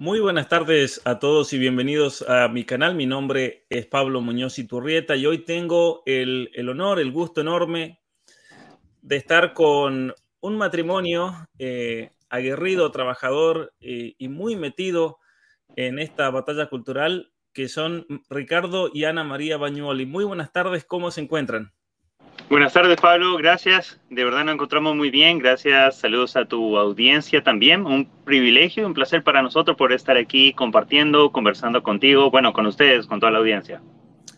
Muy buenas tardes a todos y bienvenidos a mi canal. Mi nombre es Pablo Muñoz Iturrieta y hoy tengo el, honor, el gusto enorme de estar con un matrimonio eh, aguerrido, trabajador eh, y muy metido en esta batalla cultural que son Ricardo y Ana María Bañuoli. Muy buenas tardes, ¿cómo se encuentran? Buenas tardes, Pablo. Gracias. De verdad nos encontramos muy bien. Gracias. Saludos a tu audiencia también. Un privilegio, un placer para nosotros por estar aquí compartiendo, conversando contigo, bueno, con ustedes, con toda la audiencia.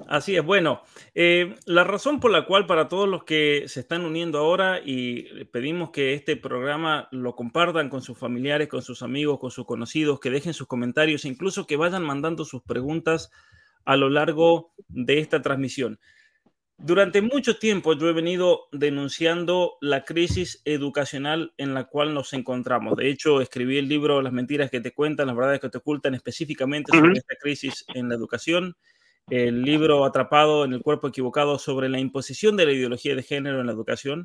Así es. Bueno, eh, la razón por la cual para todos los que se están uniendo ahora y pedimos que este programa lo compartan con sus familiares, con sus amigos, con sus conocidos, que dejen sus comentarios, incluso que vayan mandando sus preguntas a lo largo de esta transmisión. Durante mucho tiempo yo he venido denunciando la crisis educacional en la cual nos encontramos. De hecho, escribí el libro Las mentiras que te cuentan, las verdades que te ocultan específicamente sobre esta crisis en la educación. El libro Atrapado en el cuerpo equivocado sobre la imposición de la ideología de género en la educación.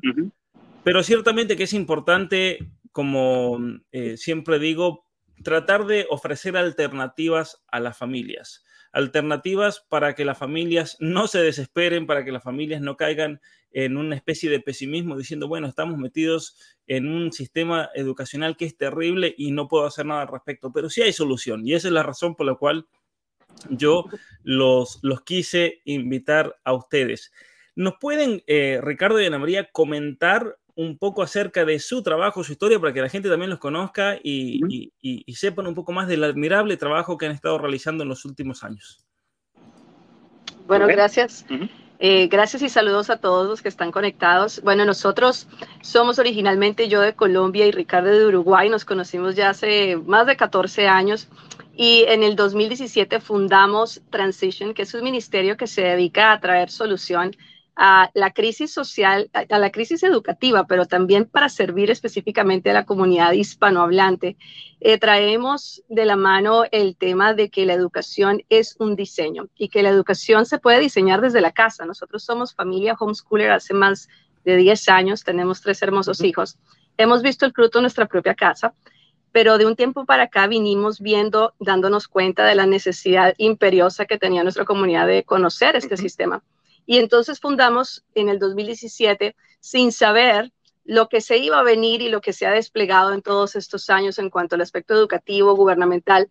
Pero ciertamente que es importante, como eh, siempre digo, tratar de ofrecer alternativas a las familias alternativas para que las familias no se desesperen, para que las familias no caigan en una especie de pesimismo diciendo, bueno, estamos metidos en un sistema educacional que es terrible y no puedo hacer nada al respecto, pero sí hay solución y esa es la razón por la cual yo los, los quise invitar a ustedes. ¿Nos pueden, eh, Ricardo y Ana María, comentar un poco acerca de su trabajo, su historia, para que la gente también los conozca y, sepan un poco más del admirable trabajo que han estado realizando en los últimos años. Bueno, gracias. Eh, gracias y saludos a todos los que están conectados. Bueno, nosotros somos originalmente yo de Colombia y Ricardo de Uruguay. Nos conocimos ya hace más de 14 años y en el 2017 fundamos Transition, que es un ministerio que se dedica a traer solución a la crisis social, a la crisis educativa, pero también para servir específicamente a la comunidad hispanohablante. Eh, traemos de la mano el tema de que la educación es un diseño y que la educación se puede diseñar desde la casa. Nosotros somos familia homeschooler hace más de 10 años, tenemos tres hermosos hijos. Hemos visto el fruto en nuestra propia casa, pero de un tiempo para acá vinimos viendo, dándonos cuenta de la necesidad imperiosa que tenía nuestra comunidad de conocer este sistema y entonces fundamos en el 2017 sin saber lo que se iba a venir y lo que se ha desplegado en todos estos años en cuanto al aspecto educativo, gubernamental.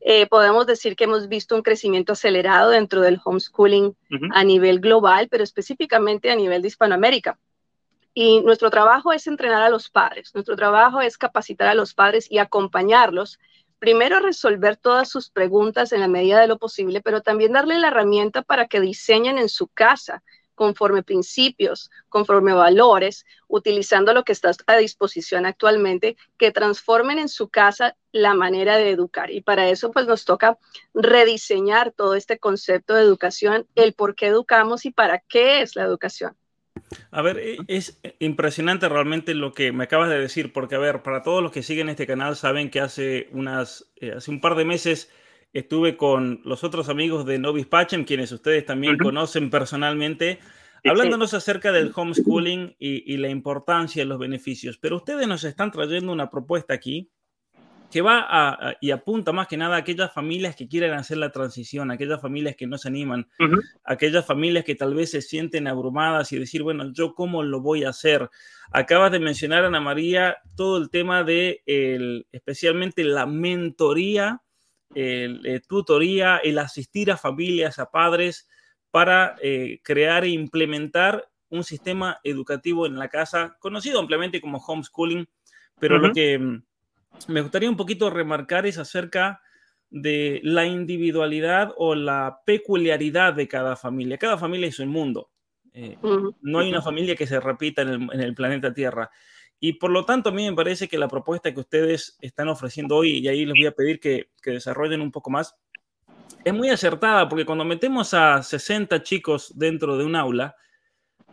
Eh, podemos decir que hemos visto un crecimiento acelerado dentro del homeschooling a nivel global, pero específicamente a nivel de Hispanoamérica. Y nuestro trabajo es entrenar a los padres, nuestro trabajo es capacitar a los padres y acompañarlos primero resolver todas sus preguntas en la medida de lo posible, pero también darle la herramienta para que diseñen en su casa conforme principios, conforme valores, utilizando lo que está a disposición actualmente, que transformen en su casa la manera de educar. Y para eso pues nos toca rediseñar todo este concepto de educación, el por qué educamos y para qué es la educación. A ver, e, es impresionante realmente lo que me acabas de decir, porque a ver, para todos los que siguen este canal saben que hace unas, eh, hace un par de meses estuve con los otros amigos de Novis Pachem, quienes ustedes también conocen personalmente, hablándonos acerca del homeschooling y, y la importancia y los beneficios. Pero ustedes nos están trayendo una propuesta aquí que va a, y apunta más que nada a aquellas familias que quieren hacer la transición, aquellas familias que no se animan, aquellas familias que tal vez se sienten abrumadas y decir, bueno, yo cómo lo voy a hacer. Acabas de mencionar, Ana María, todo el tema de el, especialmente la mentoría, el, eh, tutoría, el asistir a familias, a padres para eh, crear e implementar un sistema educativo en la casa, conocido ampliamente como homeschooling, pero lo que mm, me gustaría un poquito remarcar es acerca de la individualidad o la peculiaridad de cada familia. Cada familia es un mundo. Eh, no hay una familia que se repita en el, planeta Tierra. Y por lo tanto, a mí me parece que la propuesta que ustedes están ofreciendo hoy, y ahí les voy a pedir que, que desarrollen un poco más, es muy acertada, porque cuando metemos a 60 chicos dentro de un aula,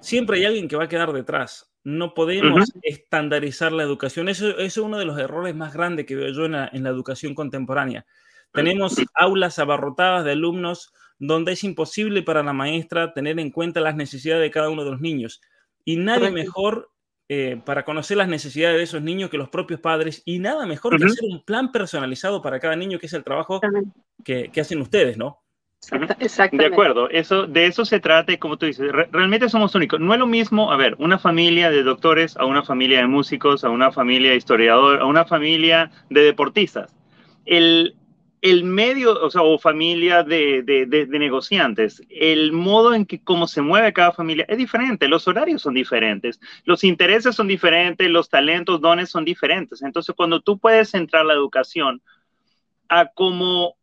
siempre hay alguien que va a quedar detrás. No podemos estandarizar la educación. Eso, es uno de los errores más grandes que veo yo en la, educación contemporánea. Tenemos aulas abarrotadas de alumnos donde es imposible para la maestra tener en cuenta las necesidades de cada uno de los niños. Y nadie mejor eh, para conocer las necesidades de esos niños que los propios padres. Y nada mejor que hacer un plan personalizado para cada niño, que es el trabajo que, que hacen ustedes, ¿no? De acuerdo, eso, de eso se trata y como tú dices, realmente somos únicos. No es lo mismo, a ver, una familia de doctores a una familia de músicos, a una familia de historiadores, a una familia de deportistas. El, el medio, o sea, o familia de, de, de, negociantes, el modo en que cómo se mueve cada familia es diferente, los horarios son diferentes, los intereses son diferentes, los talentos, dones son diferentes. Entonces, cuando tú puedes entrar la educación a cómo,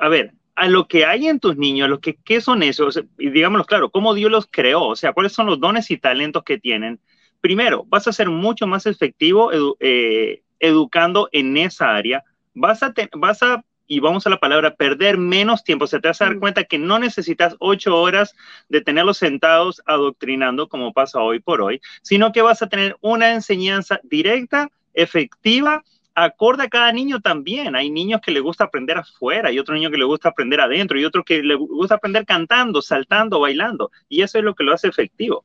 a ver, a lo que hay en tus niños, lo que qué son esos, y digámoslo claro, cómo Dios los creó, o sea, cuáles son los dones y talentos que tienen. Primero, vas a ser mucho más efectivo eh, educando en esa área. Vas a, vas a, y vamos a la palabra, perder menos tiempo. O sea, te vas a dar mm. cuenta que no necesitas ocho horas de tenerlos sentados adoctrinando, como pasa hoy por hoy, sino que vas a tener una enseñanza directa, efectiva, acorde a cada niño también. Hay niños que le gusta aprender afuera y otro niño que le gusta aprender adentro y otro que le gusta aprender cantando, saltando, bailando. Y eso es lo que lo hace efectivo.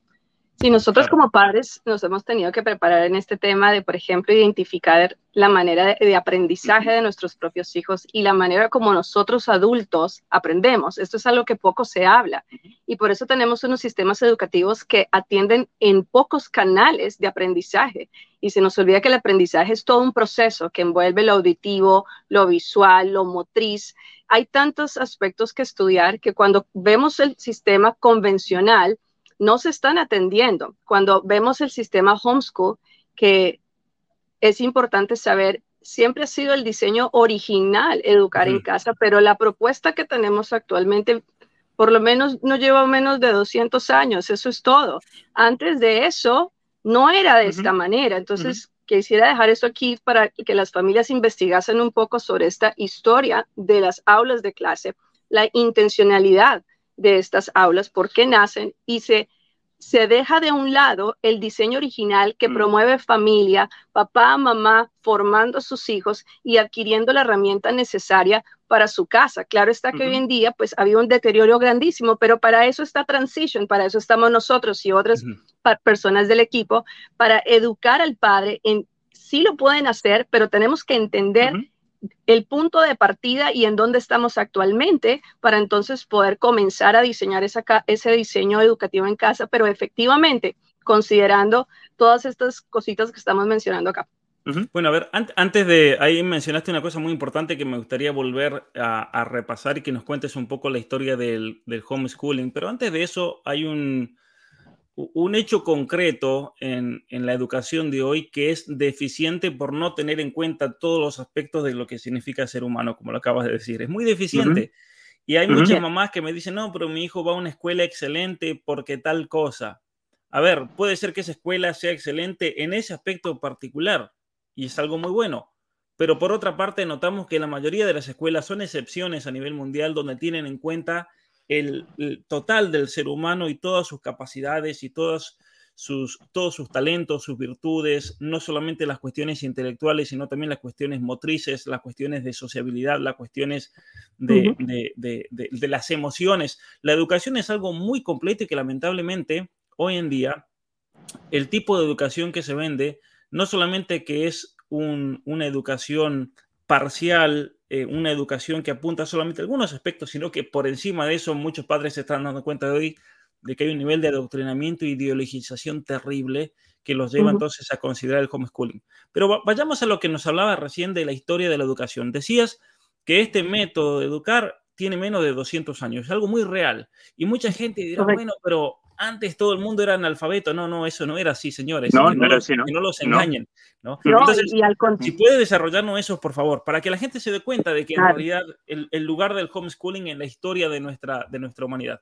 Sí, nosotros como padres nos hemos tenido que preparar en este tema de, por ejemplo, identificar la manera de, aprendizaje de nuestros propios hijos y la manera como nosotros adultos aprendemos. Esto es algo que poco se habla y por eso tenemos unos sistemas educativos que atienden en pocos canales de aprendizaje y se nos olvida que el aprendizaje es todo un proceso que envuelve lo auditivo, lo visual, lo motriz. Hay tantos aspectos que estudiar que cuando vemos el sistema convencional, no se están atendiendo. Cuando vemos el sistema homeschool, que es importante saber, siempre ha sido el diseño original educar en casa, pero la propuesta que tenemos actualmente por lo menos no lleva menos de 200 años, eso es todo. Antes de eso, no era de esta manera. Entonces, quisiera dejar esto aquí para que las familias investigasen un poco sobre esta historia de las aulas de clase, la intencionalidad de estas aulas, por qué nacen y se, se deja de un lado el diseño original que mm. promueve familia, papá, mamá, formando a sus hijos y adquiriendo la herramienta necesaria para su casa. Claro está que hoy en día pues había un deterioro grandísimo, pero para eso está Transition, para eso estamos nosotros y otras personas del equipo, para educar al padre en sí lo pueden hacer, pero tenemos que entender el punto de partida y en dónde estamos actualmente para entonces poder comenzar a diseñar ese diseño educativo en casa, pero efectivamente considerando todas estas cositas que estamos mencionando acá. Bueno, a ver, antes de ahí mencionaste una cosa muy importante que me gustaría volver a, repasar y que nos cuentes un poco la historia del homeschooling, pero antes de eso hay un, un hecho concreto en, la educación de hoy que es deficiente por no tener en cuenta todos los aspectos de lo que significa ser humano, como lo acabas de decir. Es muy deficiente. Y hay muchas mamás que me dicen, no, pero mi hijo va a una escuela excelente porque tal cosa. A ver, puede ser que esa escuela sea excelente en ese aspecto particular y es algo muy bueno. Pero por otra parte, notamos que la mayoría de las escuelas son excepciones a nivel mundial donde tienen en cuenta el, total del ser humano y todas sus capacidades y todos sus, todos sus talentos, sus virtudes, no solamente las cuestiones intelectuales, sino también las cuestiones motrices, las cuestiones de sociabilidad, las cuestiones de, de, las emociones. La educación es algo muy completo y que lamentablemente hoy en día el tipo de educación que se vende, no solamente que es una educación parcial, eh, una educación que apunta solamente a algunos aspectos, sino que por encima de eso muchos padres se están dando cuenta de hoy de que hay un nivel de adoctrinamiento e ideologización terrible que los lleva entonces a considerar el homeschooling. Pero vayamos a lo que nos hablaba recién de la historia de la educación. Decías que este método de educar tiene menos de 200 años, es algo muy real. Y mucha gente dirá, bueno, pero antes todo el mundo era analfabeto. No, no, eso no era así, señores. No, no, los, no. no los engañen. ¿no? Entonces, si puede desarrollarnos eso, por favor, para que la gente se dé cuenta de que en realidad el, lugar del homeschooling en la historia de nuestra, de nuestra humanidad.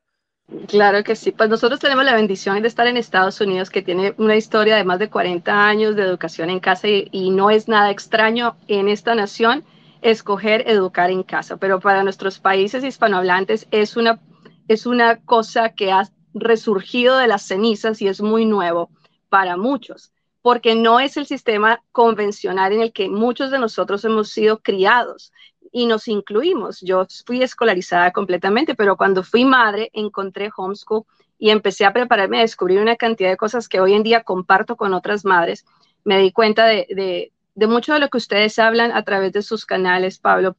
Claro que sí. Pues nosotros tenemos la bendición de estar en Estados Unidos, que tiene una historia de más de 40 años de educación en casa y, no es nada extraño en esta nación escoger educar en casa. Pero para nuestros países hispanohablantes es una, es una cosa que ha resurgido de las cenizas y es muy nuevo para muchos, porque no es el sistema convencional en el que muchos de nosotros hemos sido criados y nos incluimos. Yo fui escolarizada completamente, pero cuando fui madre encontré homeschool y empecé a prepararme a descubrir una cantidad de cosas que hoy en día comparto con otras madres. Me di cuenta de, mucho de lo que ustedes hablan a través de sus canales, Pablo,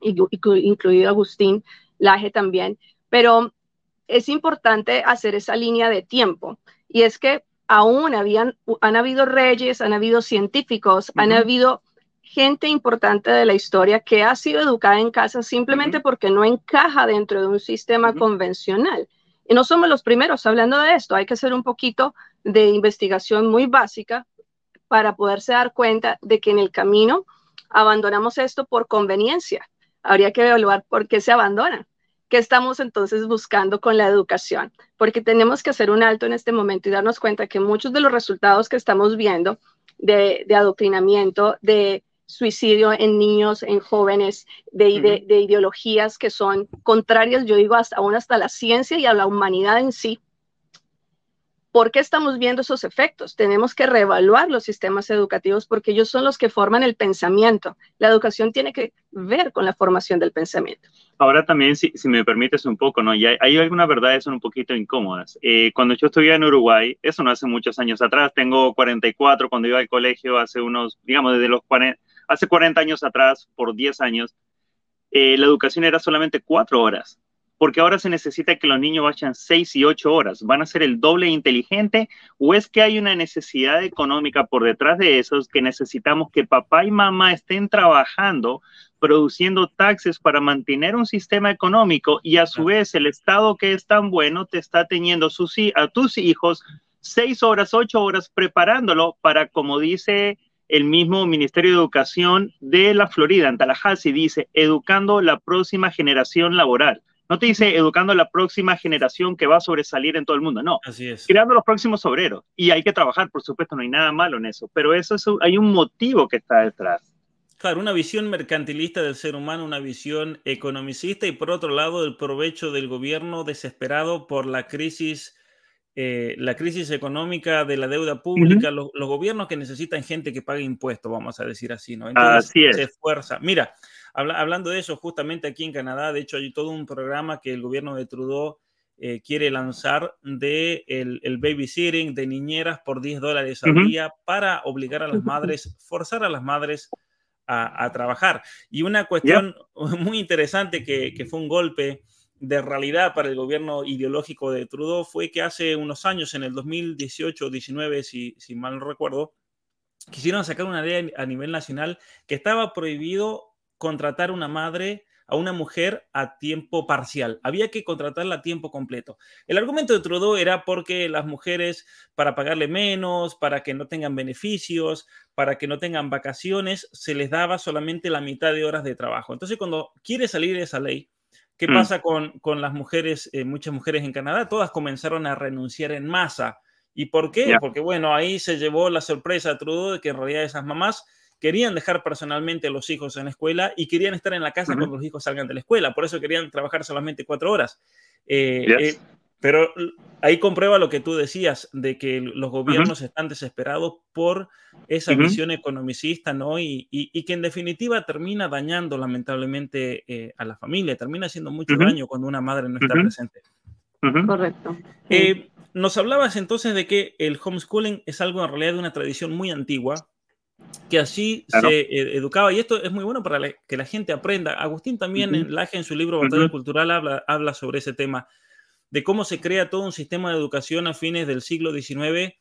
incluido Agustín Laje también, pero es importante hacer esa línea de tiempo. Y es que aún habían, han habido reyes, han habido científicos, han habido gente importante de la historia que ha sido educada en casa simplemente porque no encaja dentro de un sistema convencional. Y no somos los primeros hablando de esto, hay que hacer un poquito de investigación muy básica para poderse dar cuenta de que en el camino abandonamos esto por conveniencia. Habría que evaluar por qué se abandona. ¿Qué estamos entonces buscando con la educación? Porque tenemos que hacer un alto en este momento y darnos cuenta que muchos de los resultados que estamos viendo de, de adoctrinamiento, de suicidio en niños, en jóvenes, de, de, ideologías que son contrarias, yo digo, hasta, aún hasta la ciencia y a la humanidad en sí. ¿Por qué estamos viendo esos efectos? Tenemos que reevaluar los sistemas educativos porque ellos son los que forman el pensamiento. La educación tiene que ver con la formación del pensamiento. Ahora también, si, me permites un poco, ¿no? Y hay, hay algunas verdades son un poquito incómodas. Eh, cuando yo estudié en Uruguay, eso no hace muchos años atrás, tengo 44, cuando iba al colegio hace unos, digamos, desde los 40, hace 40 años atrás, por 10 años, eh, la educación era solamente 4 horas, porque ahora se necesita que los niños vayan 6 y 8 horas. ¿Van a ser el doble inteligente o es que hay una necesidad económica por detrás de eso que necesitamos que papá y mamá estén trabajando, produciendo taxes para mantener un sistema económico y a su vez el Estado que es tan bueno te está teniendo a tus hijos 6 horas, 8 horas preparándolo para, como dice el mismo Ministerio de Educación de la Florida, en Tallahassee, dice, educando la próxima generación laboral. No te dice educando la próxima generación que va a sobresalir en todo el mundo, no. Así es. Creando los próximos obreros. Y hay que trabajar, por supuesto, no hay nada malo en eso, pero eso es, hay un motivo que está detrás. Claro, una visión mercantilista del ser humano, una visión economicista y por otro lado el provecho del gobierno desesperado por la crisis eh, la crisis económica de la deuda pública, los, gobiernos que necesitan gente que pague impuestos, vamos a decir así, ¿no? Entonces así es. se esfuerza. Mira, hablando de eso, justamente aquí en Canadá, de hecho, hay todo un programa que el gobierno de Trudeau eh, quiere lanzar de el, el, babysitting de niñeras por 10 dólares al día para obligar a las madres, forzar a las madres a, trabajar. Y una cuestión muy interesante que, que fue un golpe de realidad para el gobierno ideológico de Trudeau fue que hace unos años, en el 2018-19, si, si mal no recuerdo, quisieron sacar una ley a nivel nacional que estaba prohibido contratar una madre a una mujer a tiempo parcial. Había que contratarla a tiempo completo. El argumento de Trudeau era porque las mujeres, para pagarle menos, para que no tengan beneficios, para que no tengan vacaciones, se les daba solamente la mitad de horas de trabajo. Entonces, cuando quiere salir esa ley, ¿Qué mm. pasa con, con, las mujeres, eh, muchas mujeres en Canadá? Todas comenzaron a renunciar en masa. ¿Y por qué? Porque bueno, ahí se llevó la sorpresa a Trudeau de que en realidad esas mamás querían dejar personalmente a los hijos en la escuela y querían estar en la casa cuando los hijos salgan de la escuela. Por eso querían trabajar solamente cuatro horas. Eh, eh, pero ahí comprueba lo que tú decías, de que los gobiernos están desesperados por esa visión economicista, ¿no? Y, y, que en definitiva termina dañando lamentablemente eh, a la familia, termina haciendo mucho daño cuando una madre no está presente. Correcto. Eh, nos hablabas entonces de que el homeschooling es algo en realidad de una tradición muy antigua, que así se eh, educaba, y esto es muy bueno para que la gente aprenda. Agustín también en Laje, en su libro Batalla Cultural, habla, habla sobre ese tema de cómo se crea todo un sistema de educación a fines del siglo XIX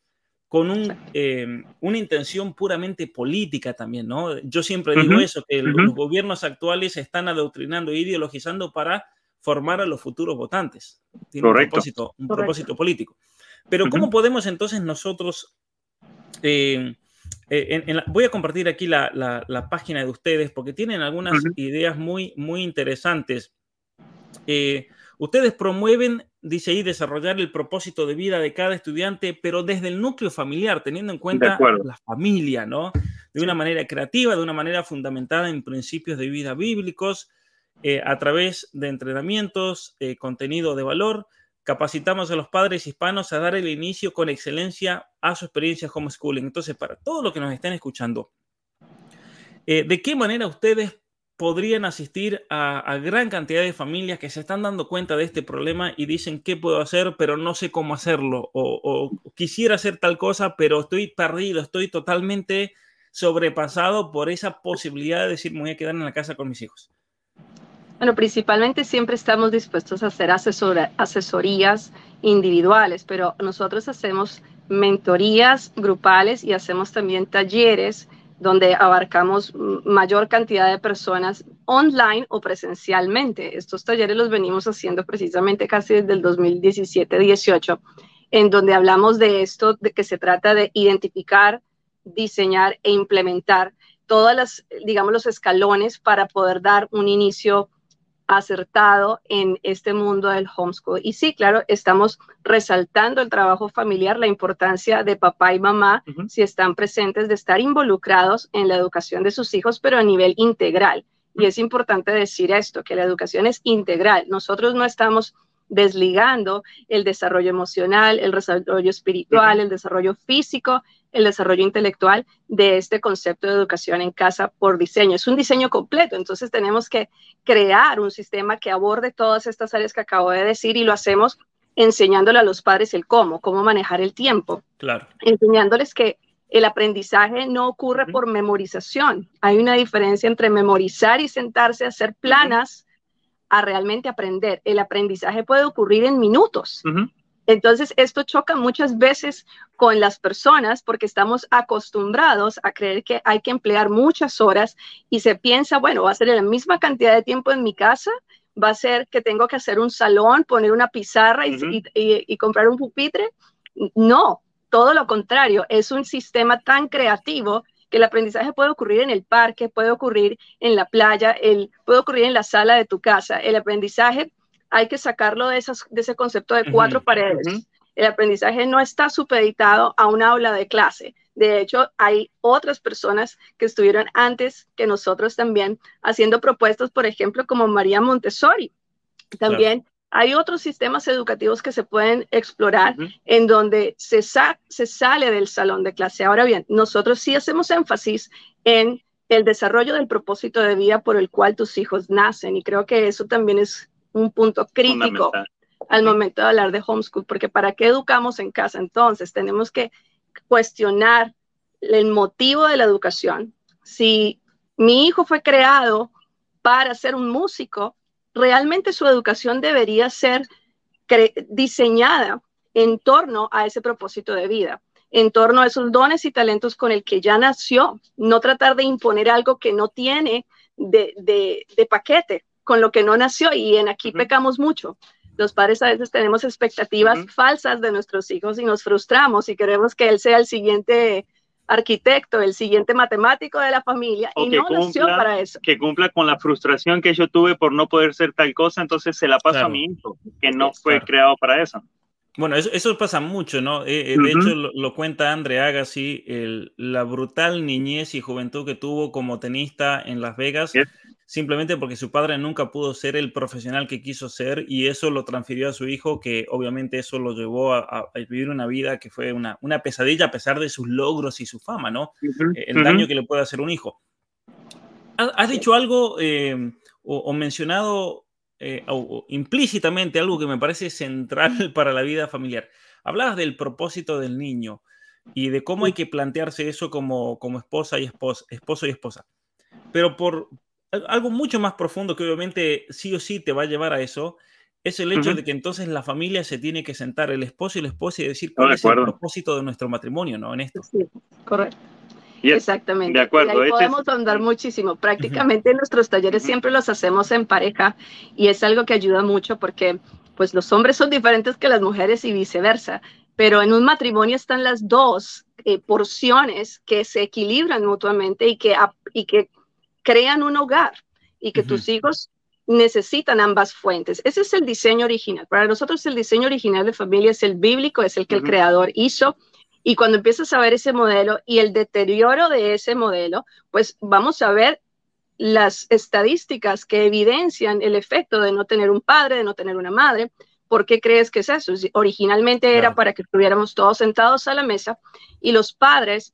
con un, eh, una intención puramente política también, ¿no? Yo siempre digo eso, que los gobiernos actuales están adoctrinando e ideologizando para formar a los futuros votantes. Tiene un propósito, un propósito político. Pero ¿cómo podemos entonces nosotros... Eh, eh, voy a compartir aquí la, la, página de ustedes porque tienen algunas ideas muy, muy interesantes. Ustedes promueven, dice ahí, desarrollar el propósito de vida de cada estudiante, pero desde el núcleo familiar, teniendo en cuenta la familia, ¿no? De una manera creativa, de una manera fundamentada en principios de vida bíblicos, eh, a través de entrenamientos, eh, contenido de valor, capacitamos a los padres hispanos a dar el inicio con excelencia a su experiencia homeschooling. Entonces, para todos los que nos estén escuchando, eh, ¿de qué manera ustedes podrían asistir a, gran cantidad de familias que se están dando cuenta de este problema y dicen qué puedo hacer, pero no sé cómo hacerlo, o, quisiera hacer tal cosa, pero estoy perdido, estoy totalmente sobrepasado por esa posibilidad de decir me voy a quedar en la casa con mis hijos. Bueno, principalmente siempre estamos dispuestos a hacer asesorías individuales, pero nosotros hacemos mentorías grupales y hacemos también talleres donde abarcamos mayor cantidad de personas online o presencialmente. Estos talleres los venimos haciendo precisamente casi desde el 2017-18, en donde hablamos de esto, de que se trata de identificar, diseñar e implementar todas las, digamos, los escalones para poder dar un inicio acertado en este mundo del homeschool. Y sí, claro, estamos resaltando el trabajo familiar, la importancia de papá y mamá, si están presentes, de estar involucrados en la educación de sus hijos, pero a nivel integral. Y es importante decir esto, que la educación es integral. Nosotros no estamos desligando el desarrollo emocional, el desarrollo espiritual, el desarrollo físico, el desarrollo intelectual de este concepto de educación en casa por diseño. Es un diseño completo, entonces tenemos que crear un sistema que aborde todas estas áreas que acabo de decir y lo hacemos enseñándole a los padres el cómo, cómo manejar el tiempo. Claro. Enseñándoles que el aprendizaje no ocurre por memorización. Hay una diferencia entre memorizar y sentarse a hacer planas a realmente aprender. El aprendizaje puede ocurrir en minutos. Entonces, esto choca muchas veces con las personas porque estamos acostumbrados a creer que hay que emplear muchas horas y se piensa, bueno, va a ser la misma cantidad de tiempo en mi casa, va a ser que tengo que hacer un salón, poner una pizarra y comprar un pupitre. No, todo lo contrario, es un sistema tan creativo el aprendizaje puede ocurrir en el parque, puede ocurrir en la playa, el, puede ocurrir en la sala de tu casa. El aprendizaje hay que sacarlo de, esas, de ese concepto de cuatro paredes. El aprendizaje no está supeditado a un aula de clase. De hecho, hay otras personas que estuvieron antes que nosotros también haciendo propuestas, por ejemplo, como María Montessori. También hay otros sistemas educativos que se pueden explorar en donde se, se sale del salón de clase. Ahora bien, nosotros sí hacemos énfasis en el desarrollo del propósito de vida por el cual tus hijos nacen y creo que eso también es un punto crítico al momento de hablar de homeschool, porque ¿para qué educamos en casa? Entonces, tenemos que cuestionar el motivo de la educación. Si mi hijo fue creado para ser un músico, realmente su educación debería ser diseñada en torno a ese propósito de vida, en torno a esos dones y talentos con el que ya nació, no tratar de imponer algo que no tiene de, de, paquete, con lo que no nació. Y en aquí pecamos mucho. Los padres a veces tenemos expectativas falsas de nuestros hijos y nos frustramos y queremos que él sea el siguiente arquitecto, el siguiente matemático de la familia, y no nació para eso. Que cumpla con la frustración que yo tuve por no poder ser tal cosa, entonces se la paso a mi hijo, que no fue creado para eso. Bueno, eso, pasa mucho, ¿no? Eh, eh, de hecho, lo, cuenta Andre Agassi, el, la brutal niñez y juventud que tuvo como tenista en Las Vegas simplemente porque su padre nunca pudo ser el profesional que quiso ser y eso lo transfirió a su hijo, que obviamente eso lo llevó a, vivir una vida que fue una, pesadilla a pesar de sus logros y su fama, ¿no? Eh, el daño que le puede hacer un hijo. Has dicho algo eh, o, mencionado eh, implícitamente algo que me parece central para la vida familiar. Hablabas del propósito del niño y de cómo hay que plantearse eso como, como esposa y esposa, esposo y esposa. Pero por, algo mucho más profundo que obviamente sí o sí te va a llevar a eso, es el hecho de que entonces la familia se tiene que sentar, el esposo y la esposa, y decir cuál es el propósito de nuestro matrimonio, ¿no? En esto. Sí, correcto. Exactamente. De acuerdo. ahí podemos andar muchísimo. Prácticamente nuestros talleres siempre los hacemos en pareja y es algo que ayuda mucho porque pues los hombres son diferentes que las mujeres y viceversa. Pero en un matrimonio están las dos eh, porciones que se equilibran mutuamente y que, y que crean un hogar y que tus hijos necesitan ambas fuentes. Ese es el diseño original. Para nosotros el diseño original de familia es el bíblico, es el que el creador hizo. Y cuando empiezas a ver ese modelo y el deterioro de ese modelo, pues vamos a ver las estadísticas que evidencian el efecto de no tener un padre, de no tener una madre. ¿Por qué crees que es eso? Originalmente era para que estuviéramos todos sentados a la mesa y los padres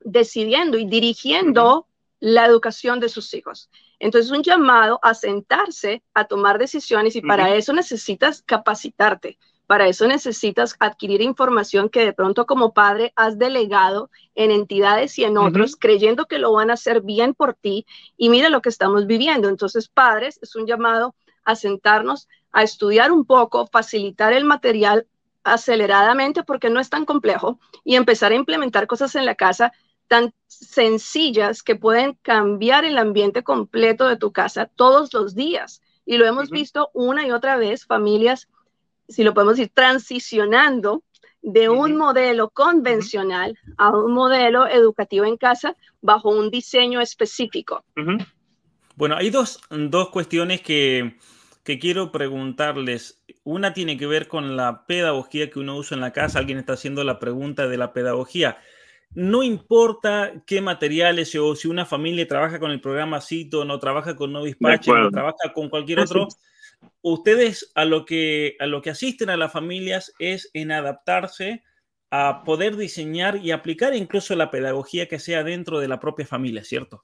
decidiendo y dirigiendo la educación de sus hijos. Entonces, un llamado a sentarse, a tomar decisiones y para eso necesitas capacitarte. Para eso necesitas adquirir información que de pronto como padre has delegado en entidades y en otros, creyendo que lo van a hacer bien por ti. Y mira lo que estamos viviendo. Entonces, padres, es un llamado a sentarnos, a estudiar un poco, facilitar el material aceleradamente porque no es tan complejo y empezar a implementar cosas en la casa tan sencillas que pueden cambiar el ambiente completo de tu casa todos los días. Y lo hemos visto una y otra vez, familias, si lo podemos decir, transicionando de un modelo convencional a un modelo educativo en casa bajo un diseño específico. Bueno, hay dos, dos cuestiones que, que, quiero preguntarles. Una tiene que ver con la pedagogía que uno usa en la casa. Alguien está haciendo la pregunta de la pedagogía no importa qué materiales o si una familia trabaja con el programa Cito, no trabaja con Novis no trabaja con cualquier otro, ustedes a lo que a lo que asisten a las familias es en adaptarse a poder diseñar y aplicar incluso la pedagogía que sea dentro de la propia familia, ¿cierto?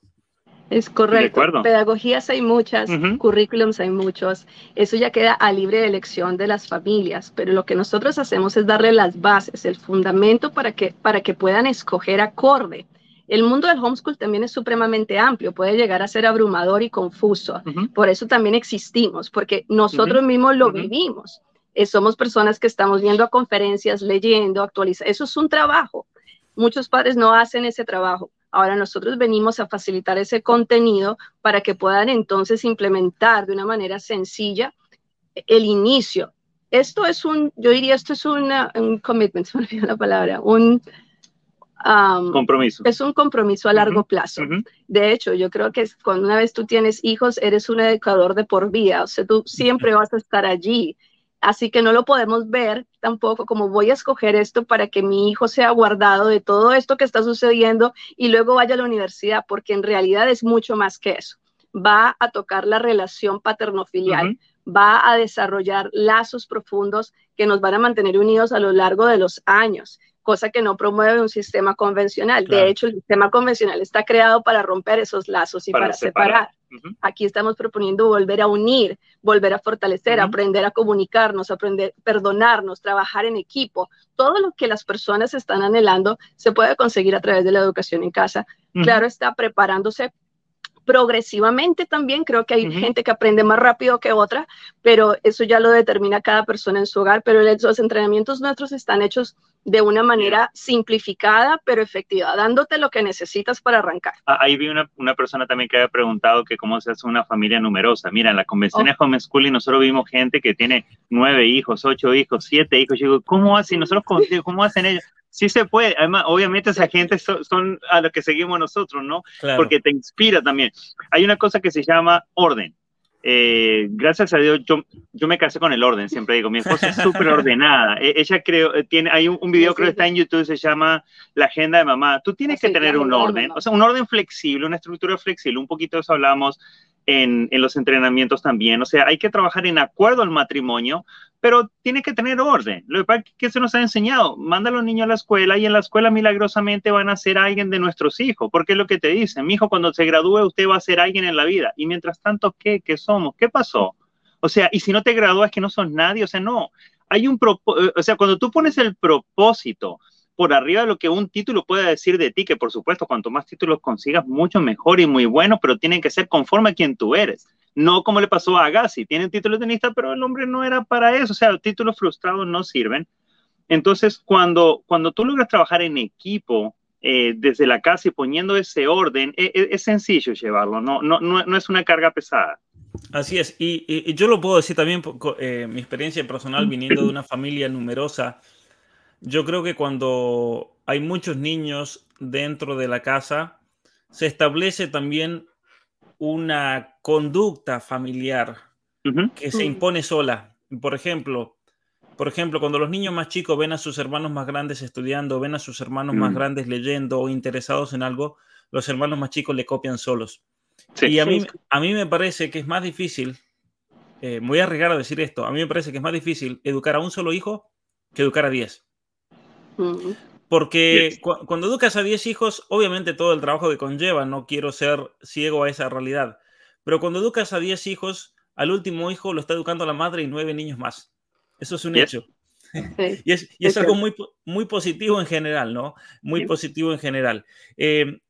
Es correcto. Pedagogías hay muchas, currículums hay muchos. Eso ya queda a libre elección de las familias, pero lo que nosotros hacemos es darle las bases, el fundamento para que, para que puedan escoger acorde. El mundo del homeschool también es supremamente amplio, puede llegar a ser abrumador y confuso. Por eso también existimos, porque nosotros mismos lo vivimos. Eh, somos personas que estamos viendo a conferencias, leyendo, actualizando. Eso es un trabajo. Muchos padres no hacen ese trabajo Ahora nosotros venimos a facilitar ese contenido para que puedan entonces implementar de una manera sencilla el inicio. Esto es un, yo diría, esto es una, un commitment, se me olvidó la palabra, un compromiso. Es un compromiso a largo plazo. De hecho, yo creo que cuando una vez tú tienes hijos, eres un educador de por vida, o sea, tú siempre vas a estar allí Así que no lo podemos ver tampoco como voy a escoger esto para que mi hijo sea guardado de todo esto que está sucediendo y luego vaya a la universidad, porque en realidad es mucho más que eso. Va a tocar la relación paterno-filial, va a desarrollar lazos profundos que nos van a mantener unidos a lo largo de los años cosa que no promueve un sistema convencional. De hecho, el sistema convencional está creado para romper esos lazos y para, separar. Aquí estamos proponiendo volver a unir, volver a fortalecer, aprender a comunicarnos, aprender a perdonarnos, trabajar en equipo. Todo lo que las personas están anhelando se puede conseguir a través de la educación en casa. Claro, está preparándose progresivamente también. Creo que hay gente que aprende más rápido que otra, pero eso ya lo determina cada persona en su hogar. Pero los entrenamientos nuestros están hechos de una manera simplificada pero efectiva, dándote lo que necesitas para arrancar. Ah, ahí vi una, una, persona también que había preguntado que cómo se hace una familia numerosa. Mira, en la convención de oh. homeschooling nosotros vimos gente que tiene nueve hijos, ocho hijos, siete hijos. Yo digo, ¿cómo hacen? Nosotros, ¿cómo hacen ellos? Sí se puede. Además, obviamente esa gente son, a lo que seguimos nosotros, ¿no? Porque te inspira también. Hay una cosa que se llama orden. Eh, gracias a Dios, yo, yo me casé con el orden, siempre digo, mi esposa es súper ordenada. E, ella creo, eh, tiene, hay un, video, creo que está en YouTube, se llama La Agenda de Mamá. Tú tienes que tener un orden, o sea, un orden flexible, una estructura flexible. Un poquito de eso hablamos en, en, los entrenamientos también. O sea, hay que trabajar en acuerdo al matrimonio, pero tiene que tener orden. Lo que se nos ha enseñado, manda a los niños a la escuela y en la escuela milagrosamente van a ser alguien de nuestros hijos, porque es lo que te dicen, mi hijo cuando se gradúe usted va a ser alguien en la vida. Y mientras tanto, ¿qué? ¿Qué somos? ¿Qué pasó? O sea, y si no te gradúas que no son nadie, o sea, no. Hay un o sea, cuando tú pones el propósito por arriba de lo que un título pueda decir de ti, que por supuesto cuanto más títulos consigas, mucho mejor y muy bueno, pero tienen que ser conforme a quien tú eres. No como le pasó a Agassi, tiene título de tenista, pero el hombre no era para eso, o sea, los títulos frustrados no sirven. Entonces, cuando, cuando tú logras trabajar en equipo, eh, desde la casa y poniendo ese orden, e, e, es, sencillo llevarlo, no, no, no, es una carga pesada. Así es, y, yo lo puedo decir también, eh, mi experiencia personal viniendo de una familia numerosa, yo creo que cuando hay muchos niños dentro de la casa, se establece también una conducta familiar que se impone sola. Por ejemplo, por ejemplo, cuando los niños más chicos ven a sus hermanos más grandes estudiando, ven a sus hermanos más mm. grandes leyendo o interesados en algo, los hermanos más chicos le copian solos. y a mí, a mí me parece que es más difícil, eh, voy a arriesgar a decir esto, a mí me parece que es más difícil educar a un solo hijo que educar a diez. Porque cuando educas a 10 hijos, obviamente todo el trabajo que conlleva, no quiero ser ciego a esa realidad, pero cuando educas a 10 hijos, al último hijo lo está educando la madre y nueve niños más. Eso es un hecho. y es, y es algo muy, muy positivo en general, ¿no? Muy positivo en general. Eh,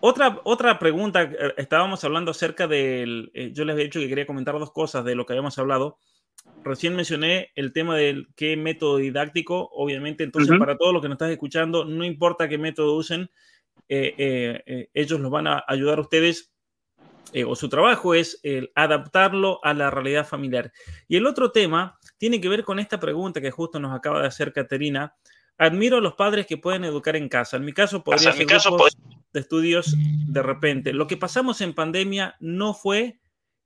otra, otra pregunta, eh, estábamos hablando acerca del, eh, yo les había dicho que quería comentar dos cosas de lo que habíamos hablado recién mencioné el tema del qué método didáctico, obviamente, entonces para todos los que nos están escuchando, no importa qué método usen, eh, eh, eh, ellos los van a ayudar a ustedes o su trabajo es el adaptarlo a la realidad familiar. Y el otro tema tiene que ver con esta pregunta que justo nos acaba de hacer Caterina. Admiro a los padres que pueden educar en casa. En mi caso, podría ser caso, de estudios de repente. Lo que pasamos en pandemia no fue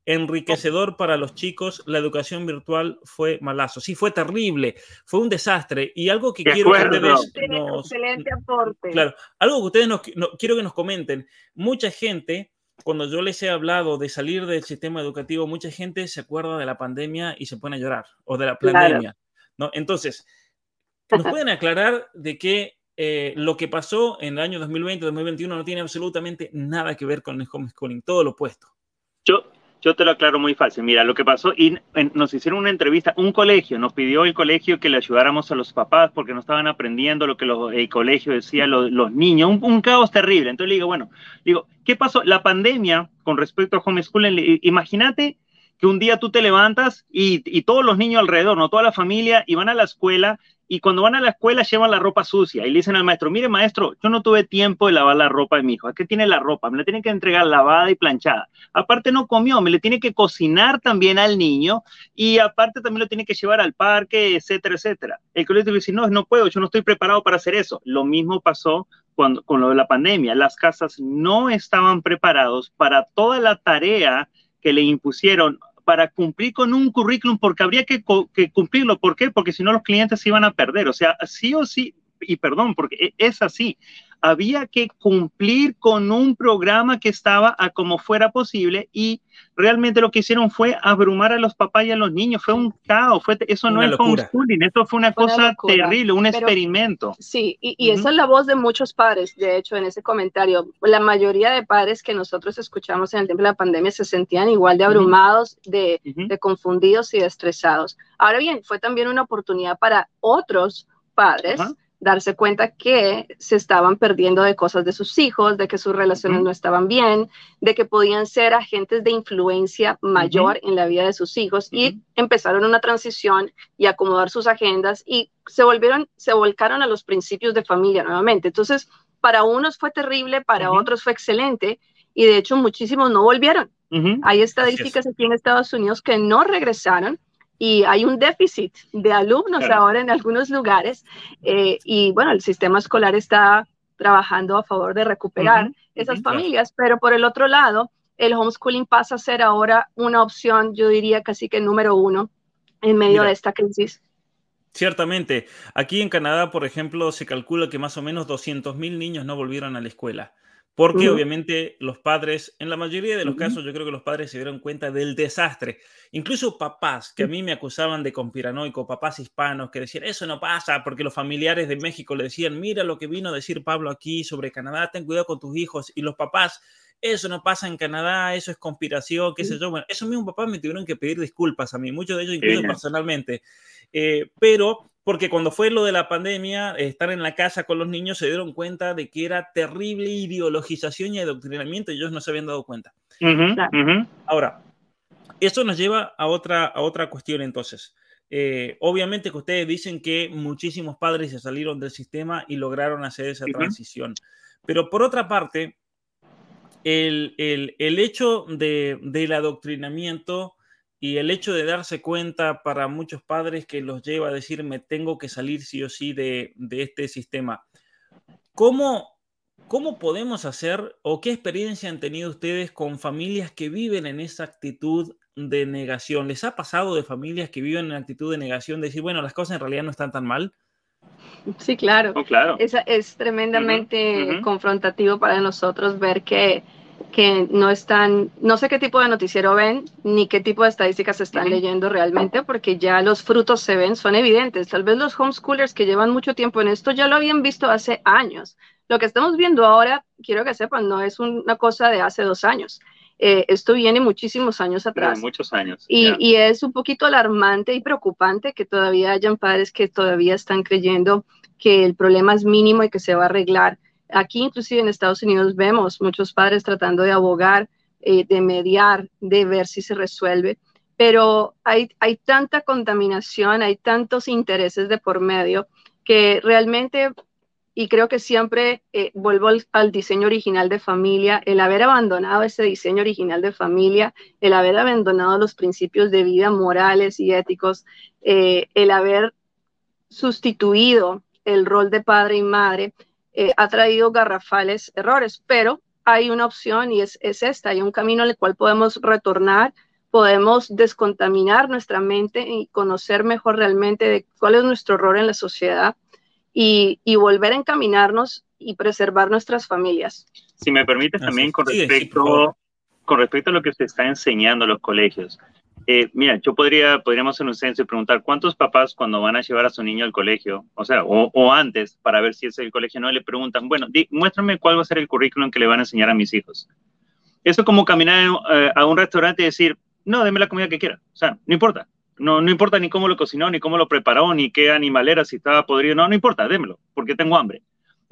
enriquecedor para los chicos, la educación virtual fue malazo. Sí, fue terrible, fue un desastre. Y algo que quiero que ustedes nos, Excelente aporte. Claro, algo que ustedes nos, quiero que nos comenten. Mucha gente, cuando yo les he hablado de salir del sistema educativo, mucha gente se acuerda de la pandemia y se pone a llorar, o de la pandemia. ¿no? Entonces, ¿nos pueden aclarar de que eh, lo que pasó en el año 2020-2021 no tiene absolutamente nada que ver con el homeschooling, todo lo opuesto? Yo, yo te lo aclaro muy fácil. Mira, lo que pasó, y nos hicieron una entrevista, un colegio, nos pidió el colegio que le ayudáramos a los papás porque no estaban aprendiendo lo que el colegio decía, los, niños, un, caos terrible. Entonces le digo, bueno, digo, ¿qué pasó? La pandemia con respecto a homeschooling, imagínate que un día tú te levantas y, y, todos los niños alrededor, no toda la familia, y van a la escuela y cuando van a la escuela llevan la ropa sucia y le dicen al maestro, mire maestro, yo no tuve tiempo de lavar la ropa de mi hijo, ¿qué tiene la ropa? Me la tiene que entregar lavada y planchada. Aparte no comió, me le tiene que cocinar también al niño y aparte también lo tiene que llevar al parque, etcétera, etcétera. El colegio dice, no, no puedo, yo no estoy preparado para hacer eso. Lo mismo pasó cuando, con lo de la pandemia. Las casas no estaban preparados para toda la tarea que le impusieron para cumplir con un currículum porque habría que, cumplirlo. ¿Por qué? Porque si no los clientes se iban a perder. O sea, sí o sí, y perdón, porque e, es así había que cumplir con un programa que estaba a como fuera posible y realmente lo que hicieron fue abrumar a los papás y a los niños. Fue un caos, fue, eso no es homeschooling, esto fue una cosa terrible, un experimento. Sí, y, esa es la voz de muchos padres, de hecho, en ese comentario. La mayoría de padres que nosotros escuchamos en el tiempo de la pandemia se sentían igual de abrumados, de, confundidos y de estresados. Ahora bien, fue también una oportunidad para otros padres darse cuenta que se estaban perdiendo de cosas de sus hijos, de que sus relaciones no estaban bien, de que podían ser agentes de influencia mayor en la vida de sus hijos y empezaron una transición y acomodar sus agendas y se volvieron, se volcaron a los principios de familia nuevamente. Entonces, para unos fue terrible, para otros fue excelente y de hecho muchísimos no volvieron. Hay estadísticas aquí en Estados Unidos que no regresaron y hay un déficit de alumnos ahora en algunos lugares eh, y bueno, el sistema escolar está trabajando a favor de recuperar esas familias, pero por el otro lado, el homeschooling pasa a ser ahora una opción, yo diría casi que número uno en medio de esta crisis. Ciertamente, aquí en Canadá, por ejemplo, se calcula que más o menos 200.000 niños no volvieron a la escuela. Porque obviamente los padres, en la mayoría de los casos, yo creo que los padres se dieron cuenta del desastre. Incluso papás que a mí me acusaban de conspiranoico, papás hispanos que decían, eso no pasa, porque los familiares de México le decían, mira lo que vino a decir Pablo aquí sobre Canadá, ten cuidado con tus hijos. Y los papás, eso no pasa en Canadá, eso es conspiración, qué sé yo. Bueno, esos mismos papás me tuvieron que pedir disculpas a mí, muchos de ellos incluso personalmente. Eh, pero porque cuando fue lo de la pandemia, estar en la casa con los niños se dieron cuenta de que era terrible ideologización y adoctrinamiento y ellos no se habían dado cuenta. Ahora, esto nos lleva a otra, a otra cuestión entonces. Eh, obviamente que ustedes dicen que muchísimos padres se salieron del sistema y lograron hacer esa transición. Pero por otra parte, el, el, hecho de, del adoctrinamiento y el hecho de darse cuenta para muchos padres que los lleva a decir, me tengo que salir sí o sí de, este sistema. ¿Cómo, ¿Cómo podemos hacer o qué experiencia han tenido ustedes con familias que viven en esa actitud de negación? ¿Les ha pasado de familias que viven en actitud de negación, de decir, bueno, las cosas en realidad no están tan mal? Sí, claro. Oh, claro. Es, es tremendamente confrontativo para nosotros ver que, que no están, no sé qué tipo de noticiero ven, ni qué tipo de estadísticas están leyendo realmente, porque ya los frutos se ven, son evidentes. Tal vez los homeschoolers que llevan mucho tiempo en esto ya lo habían visto hace años. Lo que estamos viendo ahora, quiero que sepan, no es una cosa de hace dos años. Eh, esto viene muchísimos años atrás. muchos años. Y, y, es un poquito alarmante y preocupante que todavía hayan padres que todavía están creyendo que el problema es mínimo y que se va a arreglar. Aquí, inclusive en Estados Unidos, vemos muchos padres tratando de abogar, eh, de mediar, de ver si se resuelve, pero hay, hay tanta contaminación, hay tantos intereses de por medio que realmente y creo que siempre eh, vuelvo al, diseño original de familia, el haber abandonado ese diseño original de familia, el haber abandonado los principios de vida morales y éticos, eh, el haber sustituido el rol de padre y madre, eh, ha traído garrafales errores, pero hay una opción y es, es esta, hay un camino en el cual podemos retornar, podemos descontaminar nuestra mente y conocer mejor realmente de cuál es nuestro rol en la sociedad y, volver a encaminarnos y preservar nuestras familias. Si me permite también con respecto, con respecto a lo que se está enseñando en los colegios. Eh, mira, yo podría, podríamos hacer un censo y preguntar cuántos papás cuando van a llevar a su niño al colegio, o sea, o, antes, para ver si es el colegio, no le preguntan, bueno, muéstrame cuál va a ser el currículum que le van a enseñar a mis hijos. Eso es como caminar eh, a un restaurante y decir, no, deme la comida que quiera, o sea, no importa, no, no importa ni cómo lo cocinó, ni cómo lo preparó, ni qué animal era, si estaba podrido. No, no importa, démelo, porque tengo hambre.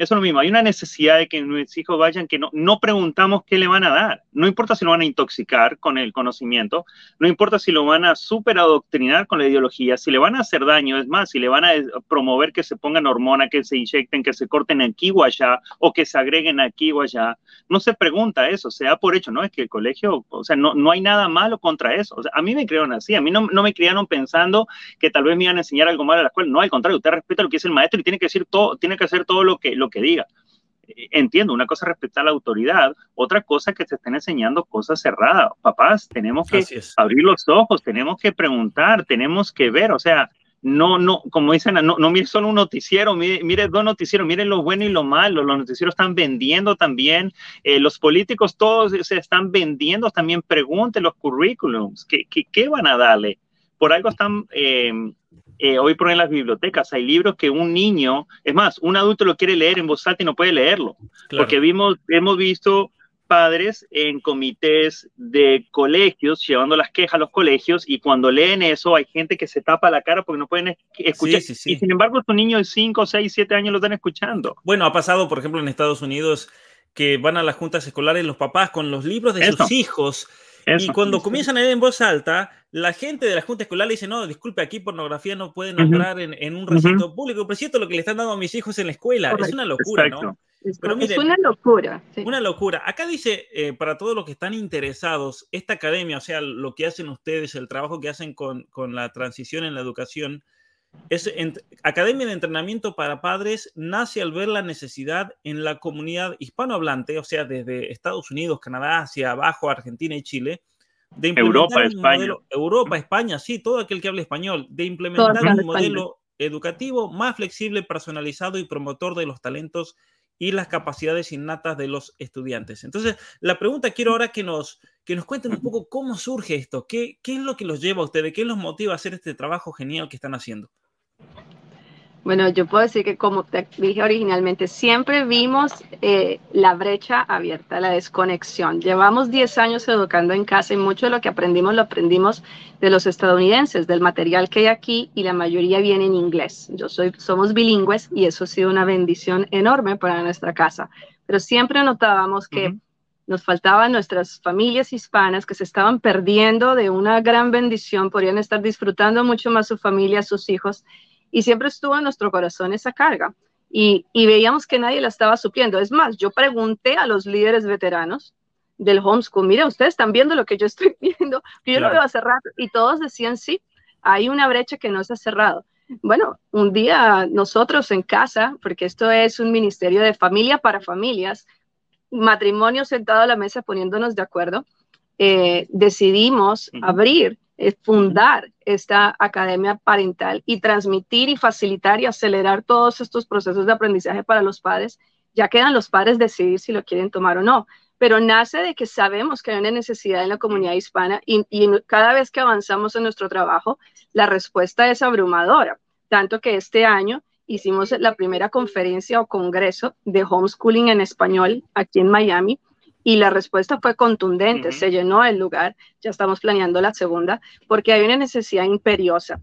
Eso es lo mismo. Hay una necesidad de que nuestros hijos vayan que no, no preguntamos qué le van a dar. No importa si lo van a intoxicar con el conocimiento, no importa si lo van a super adoctrinar con la ideología, si le van a hacer daño, es más, si le van a promover que se pongan hormona, que se inyecten, que se corten aquí o allá, o que se agreguen aquí o allá. No se pregunta eso, se da por hecho, ¿no? Es que el colegio, o sea, no, no hay nada malo contra eso. O sea, a mí me criaron así, a mí no, no me criaron pensando que tal vez me iban a enseñar algo malo a la escuela. No, al contrario, usted respeta lo que es el maestro y tiene que decir todo, tiene que hacer todo lo que, lo que diga. Entiendo, una cosa es respetar la autoridad, otra cosa es que se estén enseñando cosas cerradas. Papás, tenemos que abrir los ojos, tenemos que preguntar, tenemos que ver, o sea, no, no, como dicen, no, no mire solo un noticiero, mire, dos noticieros, miren lo bueno y lo malo, los noticieros están vendiendo también, eh, los políticos todos se están vendiendo también, pregunten los currículums, ¿qué, qué, van a darle? Por algo están eh, eh, hoy por en las bibliotecas hay libros que un niño, es más, un adulto lo quiere leer en voz alta y no puede leerlo, porque vimos, hemos visto padres en comités de colegios llevando las quejas a los colegios y cuando leen eso hay gente que se tapa la cara porque no pueden escuchar. Y sin embargo estos niños de 5, 6, 7 años lo están escuchando. Bueno, ha pasado por ejemplo en Estados Unidos que van a las juntas escolares los papás con los libros de sus hijos y cuando comienzan a leer en voz alta, la gente de la Junta Escolar le dice, no, disculpe, aquí pornografía no puede nombrar en, un recinto público, pero es lo que le están dando a mis hijos en la escuela. Es una locura, ¿no? Pero es una locura. Una locura. Acá dice, eh, para todos los que están interesados, esta academia, o sea, lo que hacen ustedes, el trabajo que hacen con, con la transición en la educación, es Academia de Entrenamiento para Padres nace al ver la necesidad en la comunidad hispanohablante, o sea, desde Estados Unidos, Canadá, hacia abajo, Argentina y Chile, de implementar Europa, España. Europa, España, sí, todo aquel que hable español, de implementar un modelo educativo más flexible, personalizado y promotor de los talentos y las capacidades innatas de los estudiantes. Entonces, la pregunta quiero ahora que nos, que nos cuenten un poco cómo surge esto, qué, qué es lo que los lleva a ustedes, qué los motiva a hacer este trabajo genial que están haciendo. Bueno, yo puedo decir que como te dije originalmente, siempre vimos eh, la brecha abierta, la desconexión. Llevamos 10 años educando en casa y mucho de lo que aprendimos lo aprendimos de los estadounidenses, del material que hay aquí y la mayoría viene en inglés. Yo soy, somos bilingües y eso ha sido una bendición enorme para nuestra casa. Pero siempre notábamos que nos faltaban nuestras familias hispanas que se estaban perdiendo de una gran bendición, podrían estar disfrutando mucho más su familia, sus hijos y siempre estuvo en nuestro corazón esa carga. Y, veíamos que nadie la estaba supliendo. Es más, yo pregunté a los líderes veteranos del homeschool, mira, ustedes están viendo lo que yo estoy viendo, que yo lo veo hace rato, y todos decían sí, hay una brecha que no se ha cerrado. bueno, un día nosotros en casa, porque esto es un ministerio de familia para familias, matrimonio sentado a la mesa poniéndonos de acuerdo, eh, decidimos abrir, fundar esta academia parental y transmitir y facilitar y acelerar todos estos procesos de aprendizaje para los padres. Ya quedan los padres decidir si lo quieren tomar o no, pero nace de que sabemos que hay una necesidad en la comunidad hispana y, y cada vez que avanzamos en nuestro trabajo, la respuesta es abrumadora, tanto que este año hicimos la primera conferencia o congreso de homeschooling en español aquí en Miami y la respuesta fue contundente, se llenó el lugar, ya estamos planeando la segunda, porque hay una necesidad imperiosa.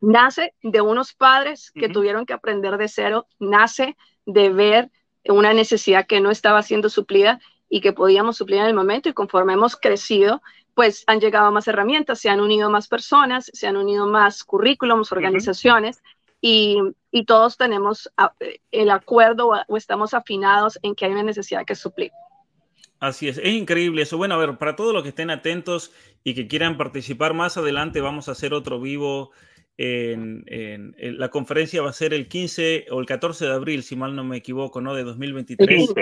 Nace de unos padres que tuvieron que aprender de cero, nace de ver una necesidad que no estaba siendo suplida y que podíamos suplir en el momento y conforme hemos crecido, pues han llegado más herramientas, se han unido más personas, se han unido más currículums, organizaciones y, y, todos tenemos ah, el acuerdo o estamos afinados en que hay una necesidad que suplir. Así es, es increíble eso. Bueno, a ver, para todos los que estén atentos y que quieran participar más adelante, vamos a hacer otro vivo. En, la conferencia va a ser el 15 o el 14 de abril, si mal no me equivoco, ¿no? De 2023.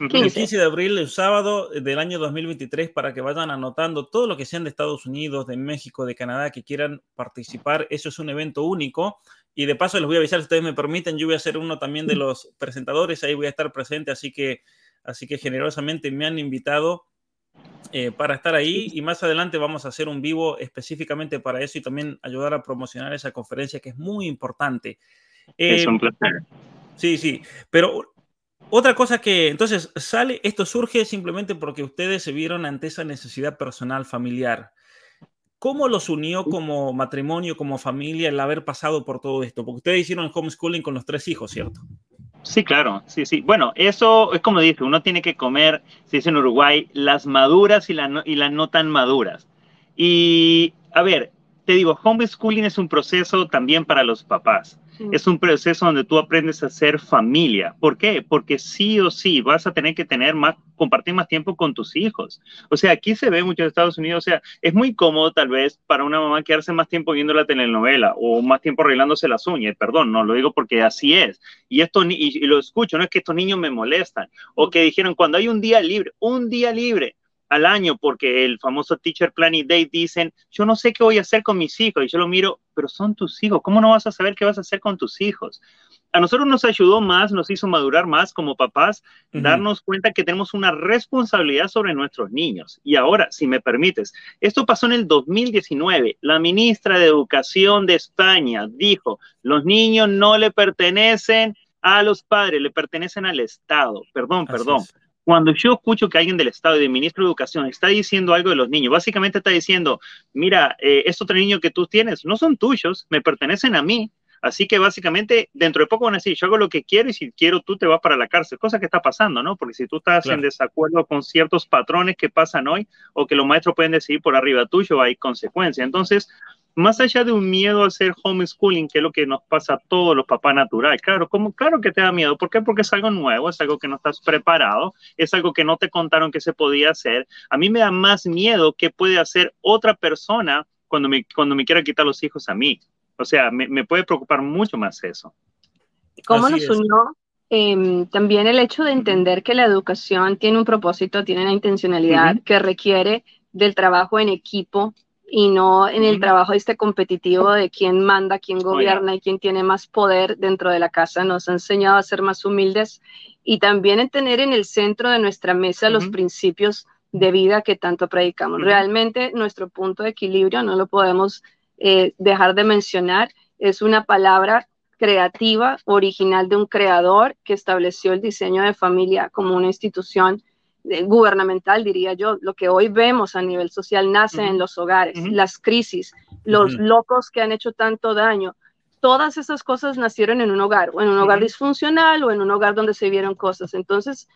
El 15 de abril, el sábado del año 2023, para que vayan anotando todo lo que sean de Estados Unidos, de México, de Canadá, que quieran participar. Eso es un evento único. Y de paso les voy a avisar, si ustedes me permiten, yo voy a ser uno también de los presentadores, ahí voy a estar presente, así que así que generosamente me han invitado eh, para estar ahí y más adelante vamos a hacer un vivo específicamente para eso y también ayudar a promocionar esa conferencia que es muy importante. es un eh, placer. Sí, sí, pero otra cosa que entonces sale, esto surge simplemente porque ustedes se vieron ante esa necesidad personal, familiar. ¿Cómo los unió como matrimonio, como familia, el haber pasado por todo esto? Porque ustedes hicieron el homeschooling con los tres hijos, ¿cierto? Sí, claro, sí, sí. Bueno, eso es como dice, uno tiene que comer, se dice en Uruguay, las maduras y, y las no tan maduras. Y, a ver, te digo, homeschooling es un proceso también para los papás. Es un proceso donde tú aprendes a ser familia. ¿Por qué? Porque sí o sí vas a tener que tener más, compartir más tiempo con tus hijos. O sea, aquí se ve mucho en Estados Unidos. O sea, es muy cómodo tal vez para una mamá quedarse más tiempo viendo la telenovela o más tiempo arreglándose las uñas. Perdón, no lo digo porque así es. Y esto, y, y lo escucho, no es que estos niños me molestan. O que dijeron, cuando hay un día libre, un día libre, al año porque el famoso Teacher Planning Day dicen, yo no sé qué voy a hacer con mis hijos y yo lo miro, pero son tus hijos, ¿cómo no vas a saber qué vas a hacer con tus hijos? A nosotros nos ayudó más, nos hizo madurar más como papás, darnos cuenta que tenemos una responsabilidad sobre nuestros niños. Y ahora, si me permites, esto pasó en el 2019. La ministra de Educación de España dijo, los niños no le pertenecen a los padres, le pertenecen al Estado. Perdón, perdón cuando yo escucho que alguien del Estado y del ministro de Educación está diciendo algo de los niños, básicamente está diciendo, mira, eh, estos tres niños que tú tienes no son tuyos, me pertenecen a mí. Así que básicamente dentro de poco van a decir, yo hago lo que quiero y si quiero tú te vas para la cárcel, cosa que está pasando, ¿no? Porque si tú estás en desacuerdo con ciertos patrones que pasan hoy o que los maestros pueden decidir por arriba tuyo, hay consecuencias. Entonces, más allá de un miedo a hacer homeschooling, que es lo que nos pasa a todos los papás naturales, claro, como, claro que te da miedo. ¿Por qué? Porque es algo nuevo, es algo que no estás preparado, es algo que no te contaron que se podía hacer. A mí me da más miedo que puede hacer otra persona cuando me, cuando me quiera quitar los hijos a mí. O sea, me, puede preocupar mucho más eso. ¿Cómo nos unió em, también el hecho de entender que la educación tiene un propósito, tiene una intencionalidad que requiere del trabajo en equipo y no en el trabajo este competitivo de quién manda, quién gobierna y quién tiene más poder dentro de la casa. Nos ha enseñado a ser más humildes y también en tener en el centro de nuestra mesa los principios de vida que tanto predicamos. Realmente nuestro punto de equilibrio no lo podemos eh, dejar de mencionar. Es una palabra creativa, original de un creador que estableció el diseño de familia como una institución gubernamental, diría yo, lo que hoy vemos a nivel social nace en los hogares, las crisis, los locos que han hecho tanto daño, todas esas cosas nacieron en un hogar, o en un hogar disfuncional, o en un hogar donde se vieron cosas. Entonces,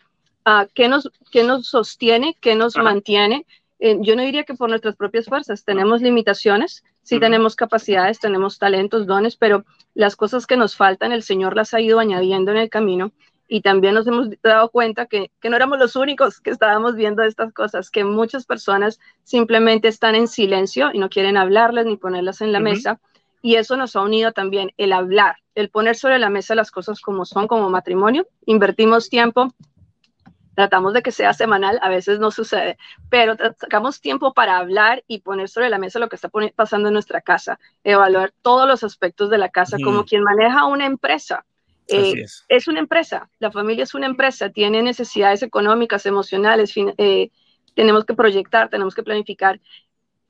uh, ¿qué, nos, ¿qué nos sostiene? ¿Qué nos mantiene? Eh, yo no diría que por nuestras propias fuerzas, tenemos limitaciones, sí tenemos capacidades, tenemos talentos, dones, pero las cosas que nos faltan, el Señor las ha ido añadiendo en el camino y también nos hemos dado cuenta que, no éramos los únicos que estábamos viendo estas cosas, que muchas personas simplemente están en silencio y no quieren hablarles ni ponerlas en la mesa. y eso nos ha unido también el hablar, el poner sobre la mesa las cosas como son, como matrimonio. Invertimos tiempo, tratamos de que sea semanal, a veces no sucede, pero sacamos tiempo para hablar y poner sobre la mesa lo que está pasando en nuestra casa, evaluar todos los aspectos de la casa, como quien maneja una empresa. Eh, es. una empresa, la familia es una empresa, tiene necesidades económicas, emocionales, eh, tenemos que proyectar, tenemos que planificar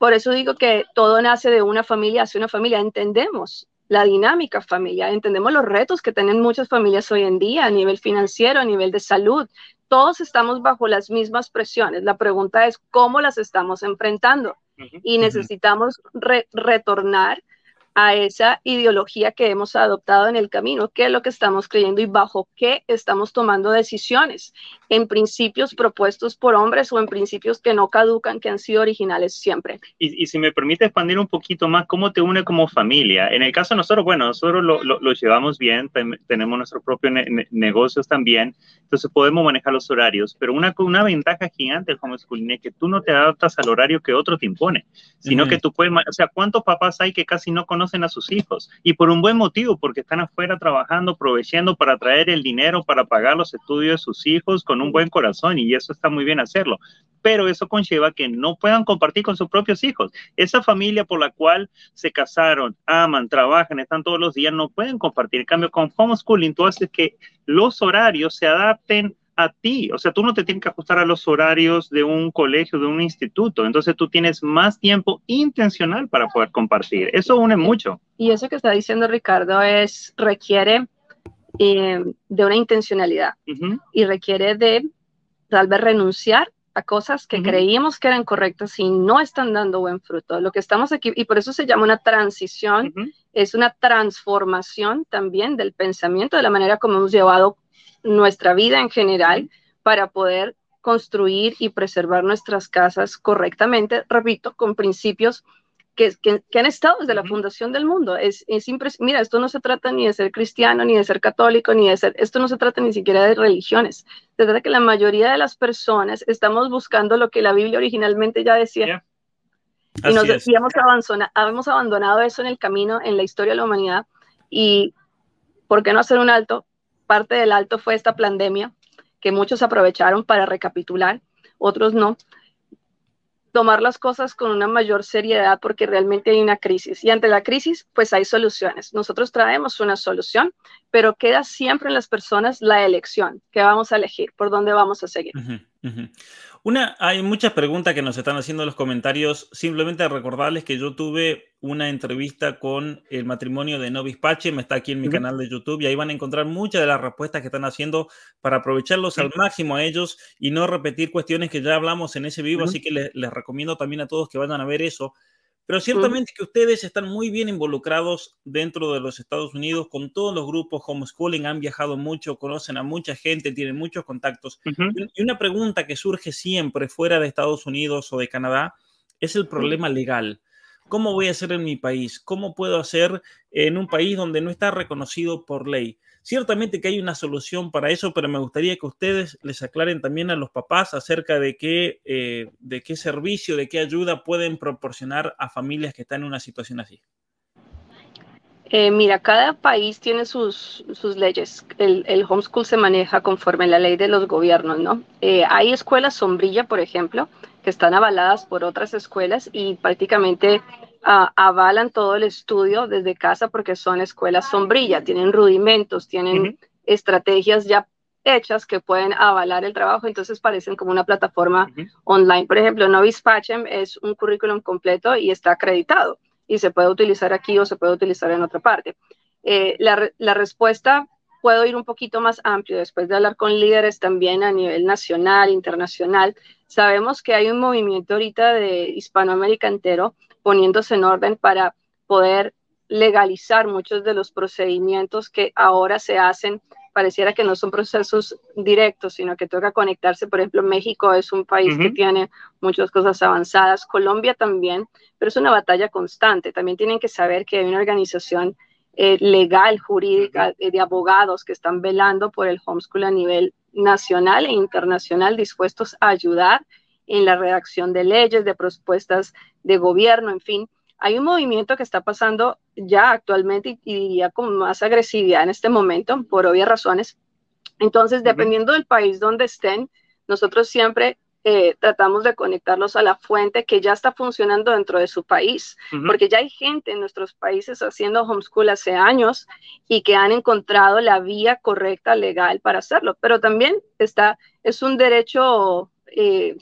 por eso digo que todo nace de una familia hacia una familia. Entendemos la dinámica familiar, entendemos los retos que tienen muchas familias hoy en día a nivel financiero, a nivel de salud. Todos estamos bajo las mismas presiones. La pregunta es cómo las estamos enfrentando y necesitamos retornar a esa ideología que hemos adoptado en el camino, qué es lo que estamos creyendo y bajo qué estamos tomando decisiones, en principios propuestos por hombres o en principios que no caducan, que han sido originales siempre. Y, si me permite expandir un poquito más, ¿cómo te une como familia? En el caso de nosotros, bueno, nosotros lo, lo, llevamos bien, tenemos nuestros propios negocios también, entonces podemos manejar los horarios, pero una, una ventaja gigante del homeschooling es que tú no te adaptas al horario que otro te impone, sino que tú puedes, o sea, ¿cuántos papás hay que casi no conocen conocen a sus hijos y por un buen motivo, porque están afuera trabajando, proveyendo para traer el dinero para pagar los estudios de sus hijos con un buen corazón y eso está muy bien hacerlo. Pero eso conlleva que no puedan compartir con sus propios hijos. Esa familia por la cual se casaron, aman, trabajan, están todos los días, no pueden compartir. En cambio, con homeschooling, tú haces que los horarios se adapten a ti. O sea, tú no te tienes que ajustar a los horarios de un colegio, de un instituto. Entonces tú tienes más tiempo intencional para poder compartir. Eso une mucho. Y eso que está diciendo Ricardo es, requiere eh, de una intencionalidad y requiere de tal vez renunciar a cosas que creíamos que eran correctas y no están dando buen fruto. Lo que estamos aquí, y por eso se llama una transición, es una transformación también del pensamiento, de la manera como hemos llevado nuestra vida en general para poder construir y preservar nuestras casas correctamente, repito, con principios que, han estado desde la fundación del mundo. Es, es Mira, esto no se trata ni de ser cristiano, ni de ser católico, ni de ser, esto no se trata ni siquiera de religiones. Se trata que la mayoría de las personas estamos buscando lo que la Biblia originalmente ya decía. Y nos decíamos habíamos abandonado eso en el camino, en la historia de la humanidad. Y ¿por qué no hacer un alto? Parte del alto fue esta pandemia, que muchos aprovecharon para recapitular, otros no. Tomar las cosas con una mayor seriedad porque realmente hay una crisis. Y ante la crisis, pues hay soluciones. Nosotros traemos una solución, pero queda siempre en las personas la elección, que vamos a elegir, por dónde vamos a seguir. Una, hay muchas preguntas que nos están haciendo en los comentarios. Simplemente recordarles que yo tuve una entrevista con el matrimonio de Novis Pache, me está aquí en mi canal de YouTube y ahí van a encontrar muchas de las respuestas que están haciendo para aprovecharlos al máximo a ellos y no repetir cuestiones que ya hablamos en ese vivo. Así que les recomiendo también a todos que vayan a ver eso. Pero ciertamente que ustedes están muy bien involucrados dentro de los Estados Unidos con todos los grupos homeschooling, han viajado mucho, conocen a mucha gente, tienen muchos contactos. Y una pregunta que surge siempre fuera de Estados Unidos o de Canadá es el problema legal. ¿Cómo voy a hacer en mi país? ¿Cómo puedo hacer en un país donde no está reconocido por ley? Ciertamente que hay una solución para eso, pero me gustaría que ustedes les aclaren también a los papás acerca de qué, eh, de qué servicio, de qué ayuda pueden proporcionar a familias que están en una situación así. Eh, mira, cada país tiene sus, sus leyes. El, homeschool se maneja conforme la ley de los gobiernos, ¿no? Eh, hay escuelas sombrilla, por ejemplo, que están avaladas por otras escuelas y prácticamente avalan todo el estudio desde casa porque son escuelas sombrilla, tienen rudimentos, tienen estrategias ya hechas que pueden avalar el trabajo, entonces parecen como una plataforma online. Por ejemplo, Novice Pachem es un currículum completo y está acreditado y se puede utilizar aquí o se puede utilizar en otra parte. Eh, la, la respuesta puedo ir un poquito más amplio después de hablar con líderes también a nivel nacional, internacional. Sabemos que hay un movimiento ahorita de Hispanoamérica entero poniéndose en orden para poder legalizar muchos de los procedimientos que ahora se hacen. Pareciera que no son procesos directos, sino que toca conectarse. Por ejemplo, México es un país que tiene muchas cosas avanzadas, Colombia también, pero es una batalla constante. También tienen que saber que hay una organización eh, legal, jurídica, eh, de abogados que están velando por el homeschool a nivel nacional e internacional, dispuestos a ayudar en la redacción de leyes, de propuestas de gobierno, en fin, hay un movimiento que está pasando ya actualmente y, diría con más agresividad en este momento, por obvias razones. Entonces, dependiendo del país donde estén, nosotros siempre eh, tratamos de conectarlos a la fuente que ya está funcionando dentro de su país, porque ya hay gente en nuestros países haciendo homeschool hace años y que han encontrado la vía correcta, legal para hacerlo, pero también está, es un derecho eh,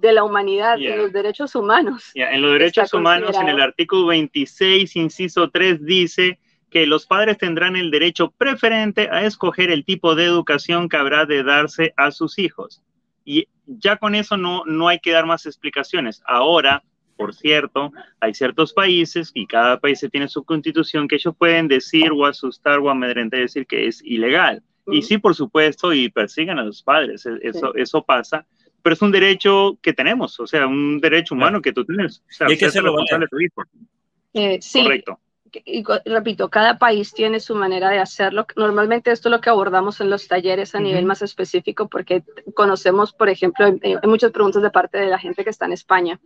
de la humanidad, de los derechos humanos. En los derechos humanos, en el artículo 26, inciso 3, dice que los padres tendrán el derecho preferente a escoger el tipo de educación que habrá de darse a sus hijos. Y ya con eso no, no hay que dar más explicaciones. Ahora, por cierto, hay ciertos países y cada país tiene su constitución que ellos pueden decir o asustar o amedrentar y decir que es ilegal. Y sí, por supuesto, y persiguen a los padres, e-, eso, eso pasa, pero es un derecho que tenemos, o sea, un derecho humano que tú tienes. O sea, hay que hacerlo de tu hijo. Eh, sí. Correcto y repito, cada país tiene su manera de hacerlo. Normalmente esto es lo que abordamos en los talleres a nivel más específico porque conocemos, por ejemplo, hay, muchas preguntas de parte de la gente que está en España.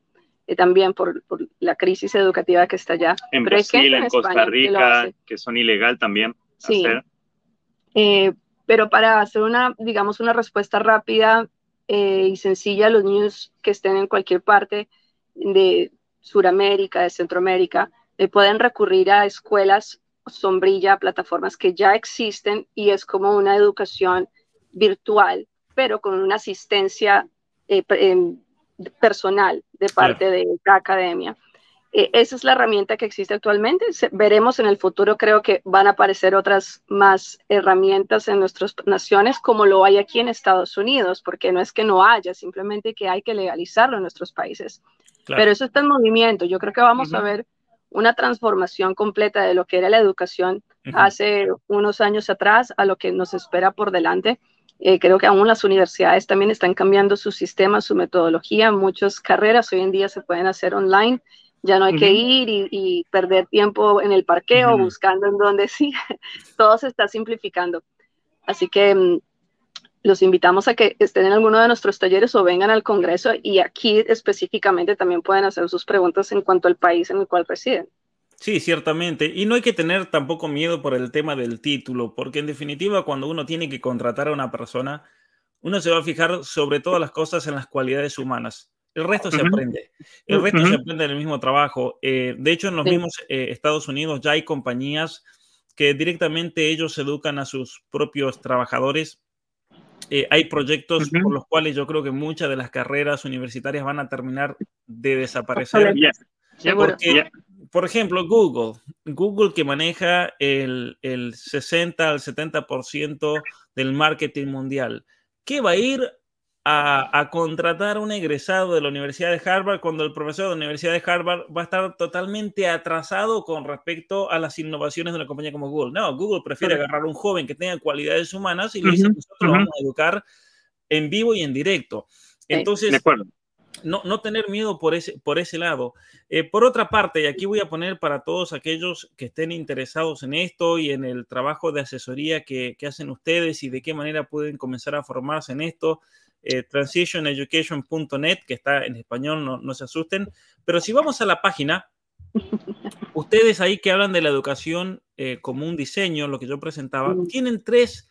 Eh, también por, la crisis educativa que está allá. En Brasil, en, Costa Rica, que, son ilegal también. Sí. Eh, pero para hacer una, digamos, una respuesta rápida eh, y sencilla a los niños que estén en cualquier parte de Sudamérica, de Centroamérica, eh, pueden recurrir a escuelas sombrilla, plataformas que ya existen y es como una educación virtual, pero con una asistencia eh, em, personal de parte de la academia. Eh, esa es la herramienta que existe actualmente. veremos en el futuro, creo que van a aparecer otras más herramientas en nuestras naciones, como lo hay aquí en Estados Unidos, porque no es que no haya, simplemente que hay que legalizarlo en nuestros países. Pero eso está en movimiento. Yo creo que vamos a ver una transformación completa de lo que era la educación hace unos años atrás a lo que nos espera por delante. Eh, creo que aún las universidades también están cambiando su sistema, su metodología. Muchas carreras hoy en día se pueden hacer online. Ya no hay que ir y, perder tiempo en el parqueo buscando en dónde sí. Todo se está simplificando. Así que mm, los invitamos a que estén en alguno de nuestros talleres o vengan al Congreso y aquí específicamente también pueden hacer sus preguntas en cuanto al país en el cual residen. Sí, ciertamente. Y no hay que tener tampoco miedo por el tema del título, porque en definitiva cuando uno tiene que contratar a una persona, uno se va a fijar sobre todas las cosas en las cualidades humanas. El resto se aprende. El resto se aprende en el mismo trabajo. Eh, de hecho, en los mismos eh, Estados Unidos ya hay compañías que directamente ellos educan a sus propios trabajadores. Eh, hay proyectos por los cuales yo creo que muchas de las carreras universitarias van a terminar de desaparecer. por ejemplo, Google, Google que maneja el, el 60 al 70% del marketing mundial, ¿qué va a ir a, contratar a un egresado de la Universidad de Harvard cuando el profesor de la Universidad de Harvard va a estar totalmente atrasado con respecto a las innovaciones de una compañía como Google. No, Google prefiere agarrar a un joven que tenga cualidades humanas y lo dice, nosotros lo vamos a educar en vivo y en directo. Entonces, no, no, tener miedo por ese, por ese lado. Eh, por otra parte, y aquí voy a poner para todos aquellos que estén interesados en esto y en el trabajo de asesoría que, que hacen ustedes y de qué manera pueden comenzar a formarse en esto, eh, transitioneducation.net, que está en español, no, se asusten. Pero si vamos a la página, ustedes ahí que hablan de la educación eh, como un diseño, lo que yo presentaba, tienen tres,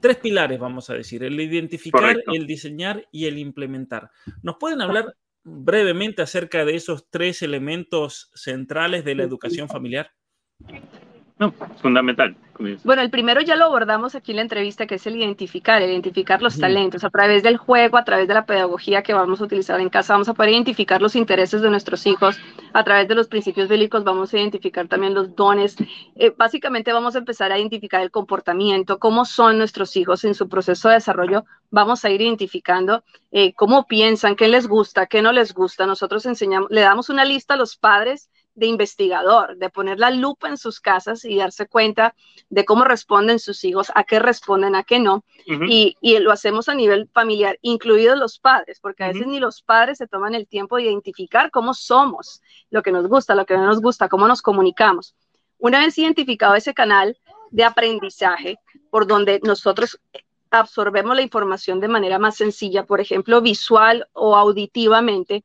tres pilares, vamos a decir, el identificar, el diseñar y el implementar. ¿Nos pueden hablar brevemente acerca de esos tres elementos centrales de la educación familiar? No, fundamental. Bueno, el primero ya lo abordamos aquí en la entrevista, que es el identificar, el identificar los talentos. A través del juego, a través de la pedagogía que vamos a utilizar en casa, vamos a poder identificar los intereses de nuestros hijos. A través de los principios bíblicos vamos a identificar también los dones. Eh, básicamente vamos a empezar a identificar el comportamiento, cómo son nuestros hijos en su proceso de desarrollo. Vamos a ir identificando eh, cómo piensan, qué les gusta, qué no les gusta. Nosotros enseñamos, le damos una lista a los padres de investigador, de poner la lupa en sus casas y darse cuenta de cómo responden sus hijos, a qué responden, a qué no. y, lo hacemos a nivel familiar, incluidos los padres, porque a veces ni los padres se toman el tiempo de identificar cómo somos, lo que nos gusta, lo que no nos gusta, cómo nos comunicamos. Una vez identificado ese canal de aprendizaje por donde nosotros absorbemos la información de manera más sencilla, por ejemplo, visual o auditivamente,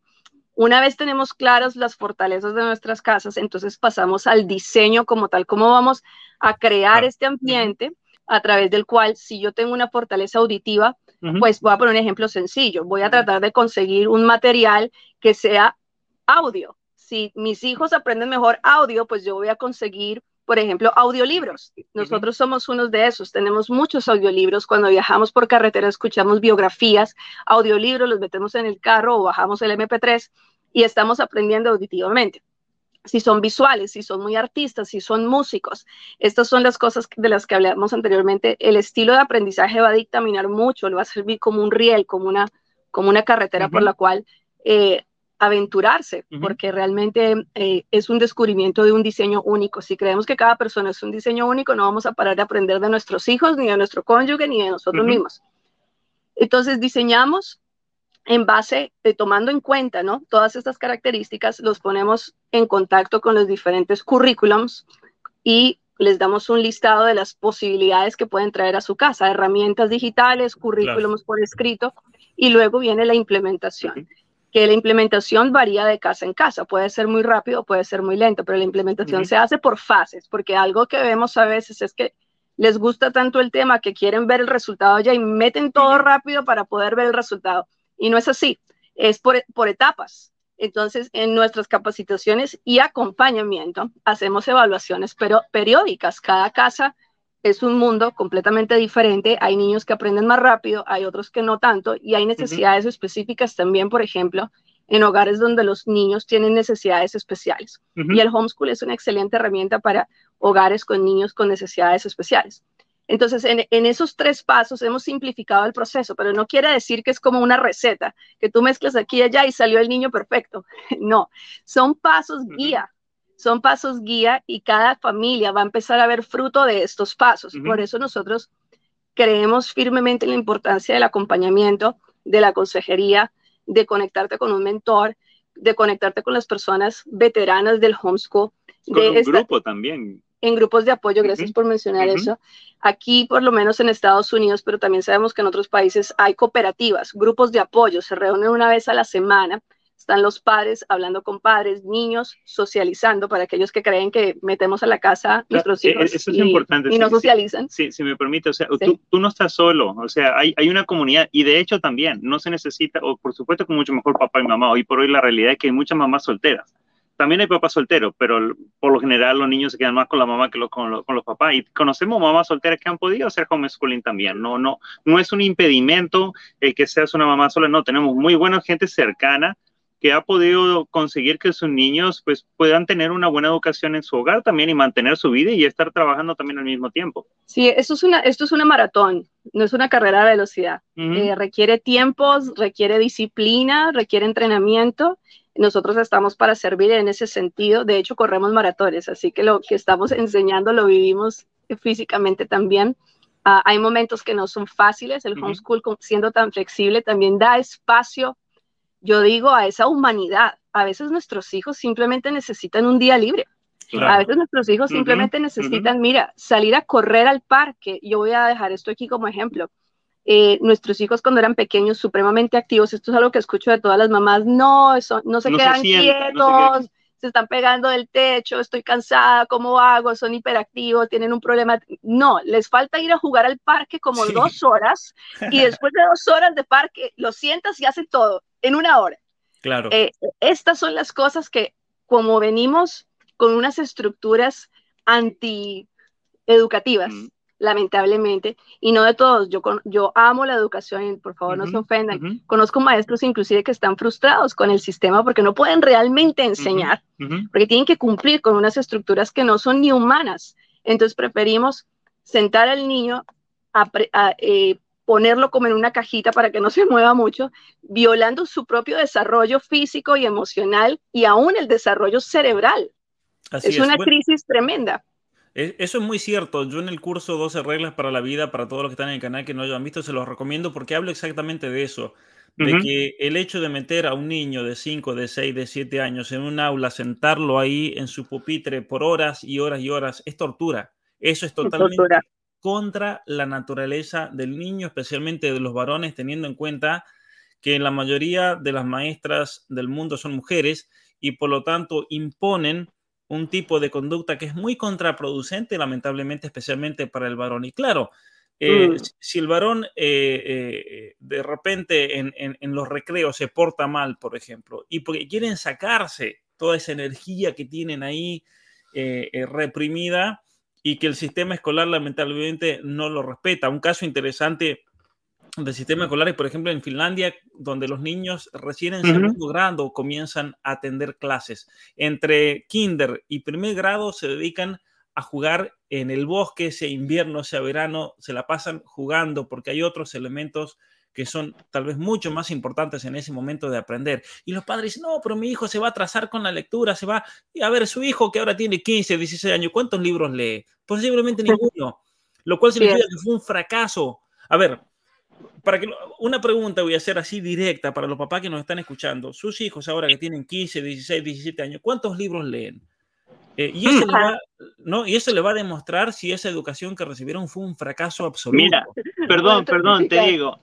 Una vez tenemos claras las fortalezas de nuestras casas, entonces pasamos al diseño como tal, cómo vamos a crear este ambiente a través del cual, si yo tengo una fortaleza auditiva, pues voy a poner un ejemplo sencillo, voy a tratar de conseguir un material que sea audio. Si mis hijos aprenden mejor audio, pues yo voy a conseguir por ejemplo, audiolibros. Nosotros somos unos de esos. Tenemos muchos audiolibros. Cuando viajamos por carretera escuchamos biografías, audiolibros, los metemos en el carro o bajamos el MP3 y estamos aprendiendo auditivamente. Si son visuales, si son muy artistas, si son músicos. Estas son las cosas de las que hablamos anteriormente. El estilo de aprendizaje va a dictaminar mucho, lo va a servir como un riel, como una, como una carretera por la cual eh, aventurarse, porque realmente eh, es un descubrimiento de un diseño único. Si creemos que cada persona es un diseño único, no vamos a parar de aprender de nuestros hijos, ni de nuestro cónyuge, ni de nosotros mismos. Entonces, diseñamos en base, de tomando en cuenta ¿no? todas estas características, los ponemos en contacto con los diferentes currículums y les damos un listado de las posibilidades que pueden traer a su casa, herramientas digitales, currículums por escrito, y luego viene la implementación que la implementación varía de casa en casa, puede ser muy rápido, puede ser muy lento, pero la implementación se hace por fases, porque algo que vemos a veces es que les gusta tanto el tema que quieren ver el resultado ya y meten todo rápido para poder ver el resultado. Y no es así, es por, por etapas. Entonces, en nuestras capacitaciones y acompañamiento, hacemos evaluaciones pero periódicas. Cada casa es un mundo completamente diferente. Hay niños que aprenden más rápido, hay otros que no tanto, y hay necesidades específicas también, por ejemplo, en hogares donde los niños tienen necesidades especiales. Y el homeschool es una excelente herramienta para hogares con niños con necesidades especiales. Entonces, en, esos tres pasos hemos simplificado el proceso, pero no quiere decir que es como una receta, que tú mezclas aquí y allá y salió el niño perfecto. No, son pasos guía son pasos guía y cada familia va a empezar a ver fruto de estos pasos. Por eso nosotros creemos firmemente en la importancia del acompañamiento, de la consejería, de conectarte con un mentor, de conectarte con las personas veteranas del homeschool. Con de un grupo también. En grupos de apoyo, gracias por mencionar eso. Aquí, por lo menos en Estados Unidos, pero también sabemos que en otros países hay cooperativas, grupos de apoyo, se reúnen una vez a la semana están los padres hablando con padres, niños, socializando para aquellos que creen que metemos a la casa nuestros e-, hijos eso es y, importante. y no socializan. Sí, si me permite, o sea, tú, tú, no estás solo, o sea, hay, hay, una comunidad y de hecho también no se necesita, o por supuesto con mucho mejor papá y mamá, hoy por hoy la realidad es que hay muchas mamás solteras. También hay papás solteros, pero por lo general los niños se quedan más con la mamá que con, los, con, los papás. Y conocemos mamás solteras que han podido hacer homeschooling también. No, no, no es un impedimento el que seas una mamá sola, no, tenemos muy buena gente cercana que ha podido conseguir que sus niños pues puedan tener una buena educación en su hogar también y mantener su vida y estar trabajando también al mismo tiempo. Sí, esto es una, esto es una maratón, no es una carrera de velocidad. Eh, requiere tiempos, requiere disciplina, requiere entrenamiento. Nosotros estamos para servir en ese sentido. De hecho, corremos maratones, así que lo que estamos enseñando lo vivimos físicamente también. Ah, hay momentos que no son fáciles. El homeschool, siendo tan flexible, también da espacio yo digo a esa humanidad. A veces nuestros hijos simplemente necesitan un día libre. A veces nuestros hijos simplemente necesitan, mira, salir a correr al parque. Yo voy a dejar esto aquí como ejemplo. Eh, nuestros hijos cuando eran pequeños, supremamente activos, esto es algo que escucho de todas las mamás, no, eso, no se quedan quietos, se están pegando del techo, estoy cansada, ¿cómo hago? Son hiperactivos, tienen un problema. No, les falta ir a jugar al parque como dos horas y después de dos horas de parque lo sientas y hacen todo en una hora. Claro. Eh, estas son las cosas que, como venimos con unas estructuras anti-educativas, lamentablemente, y no de todos, yo, yo amo la educación, por favor no se ofendan, conozco maestros inclusive que están frustrados con el sistema porque no pueden realmente enseñar, porque tienen que cumplir con unas estructuras que no son ni humanas. Entonces preferimos sentar al niño a, eh, ponerlo como en una cajita para que no se mueva mucho, violando su propio desarrollo físico y emocional y aún el desarrollo cerebral. es, una crisis tremenda. Eso es muy cierto. Yo en el curso 12 reglas para la vida, para todos los que están en el canal que no hayan visto, se los recomiendo porque hablo exactamente de eso. De que el hecho de meter a un niño de 5, de 6, de 7 años en un aula, sentarlo ahí en su pupitre por horas y horas y horas, es tortura. Eso es totalmente contra la naturaleza del niño, especialmente de los varones, teniendo en cuenta que la mayoría de las maestras del mundo son mujeres y por lo tanto imponen un tipo de conducta que es muy contraproducente, lamentablemente, especialmente para el varón. Y claro, eh, mm. si el varón eh, eh, de repente en, en, los recreos se porta mal, por ejemplo, y porque quieren sacarse toda esa energía que tienen ahí reprimida y que el sistema escolar lamentablemente no lo respeta. Un caso interesante del sistema escolar es, por ejemplo, en Finlandia, donde los niños recién en segundo grado comienzan a atender clases. Entre kinder y primer grado se dedican a jugar en el bosque, sea invierno, sea verano, se la pasan jugando porque hay otros elementos que son tal vez mucho más importantes en ese momento de aprender. Y los padres dicen, no, pero mi hijo se va a atrasar con la lectura, se va y a ver su hijo que ahora tiene 15, 16 años, ¿cuántos libros lee? Posiblemente ninguno, lo cual significa que fue un fracaso. A ver, para que una pregunta voy a hacer así directa para los papás que nos están escuchando. Sus hijos ahora que tienen 15, 16, 17 años, ¿cuántos libros leen? Eh, y, eso le va, ¿no? y eso le va a demostrar si esa educación que recibieron fue un fracaso absoluto. Mira, perdón, perdón, te digo,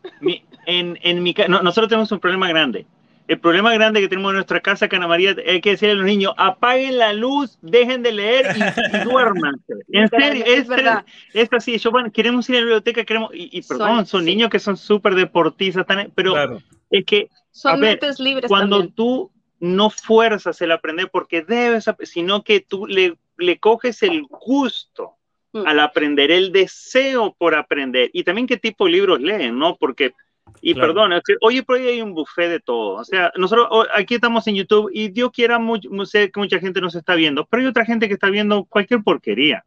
en, en mi nosotros tenemos un problema grande. El problema grande que tenemos en nuestra casa, Cana María, es que decirle a los niños, apaguen la luz, dejen de leer y, duerman. En serio, es, verdad. Es así, yo, bueno, queremos ir a la biblioteca, queremos, y, perdón, son, niños que son súper deportistas, pero es que, son mentes libres cuando tú no fuerzas el aprender porque debes, sino que tú le, le coges el gusto mm. al aprender, el deseo por aprender y también qué tipo de libros leen, ¿no? Porque, y perdón, oye, por ahí hay un buffet de todo. O sea, nosotros aquí estamos en YouTube y Dios quiera, sé que mucha gente nos está viendo, pero hay otra gente que está viendo cualquier porquería.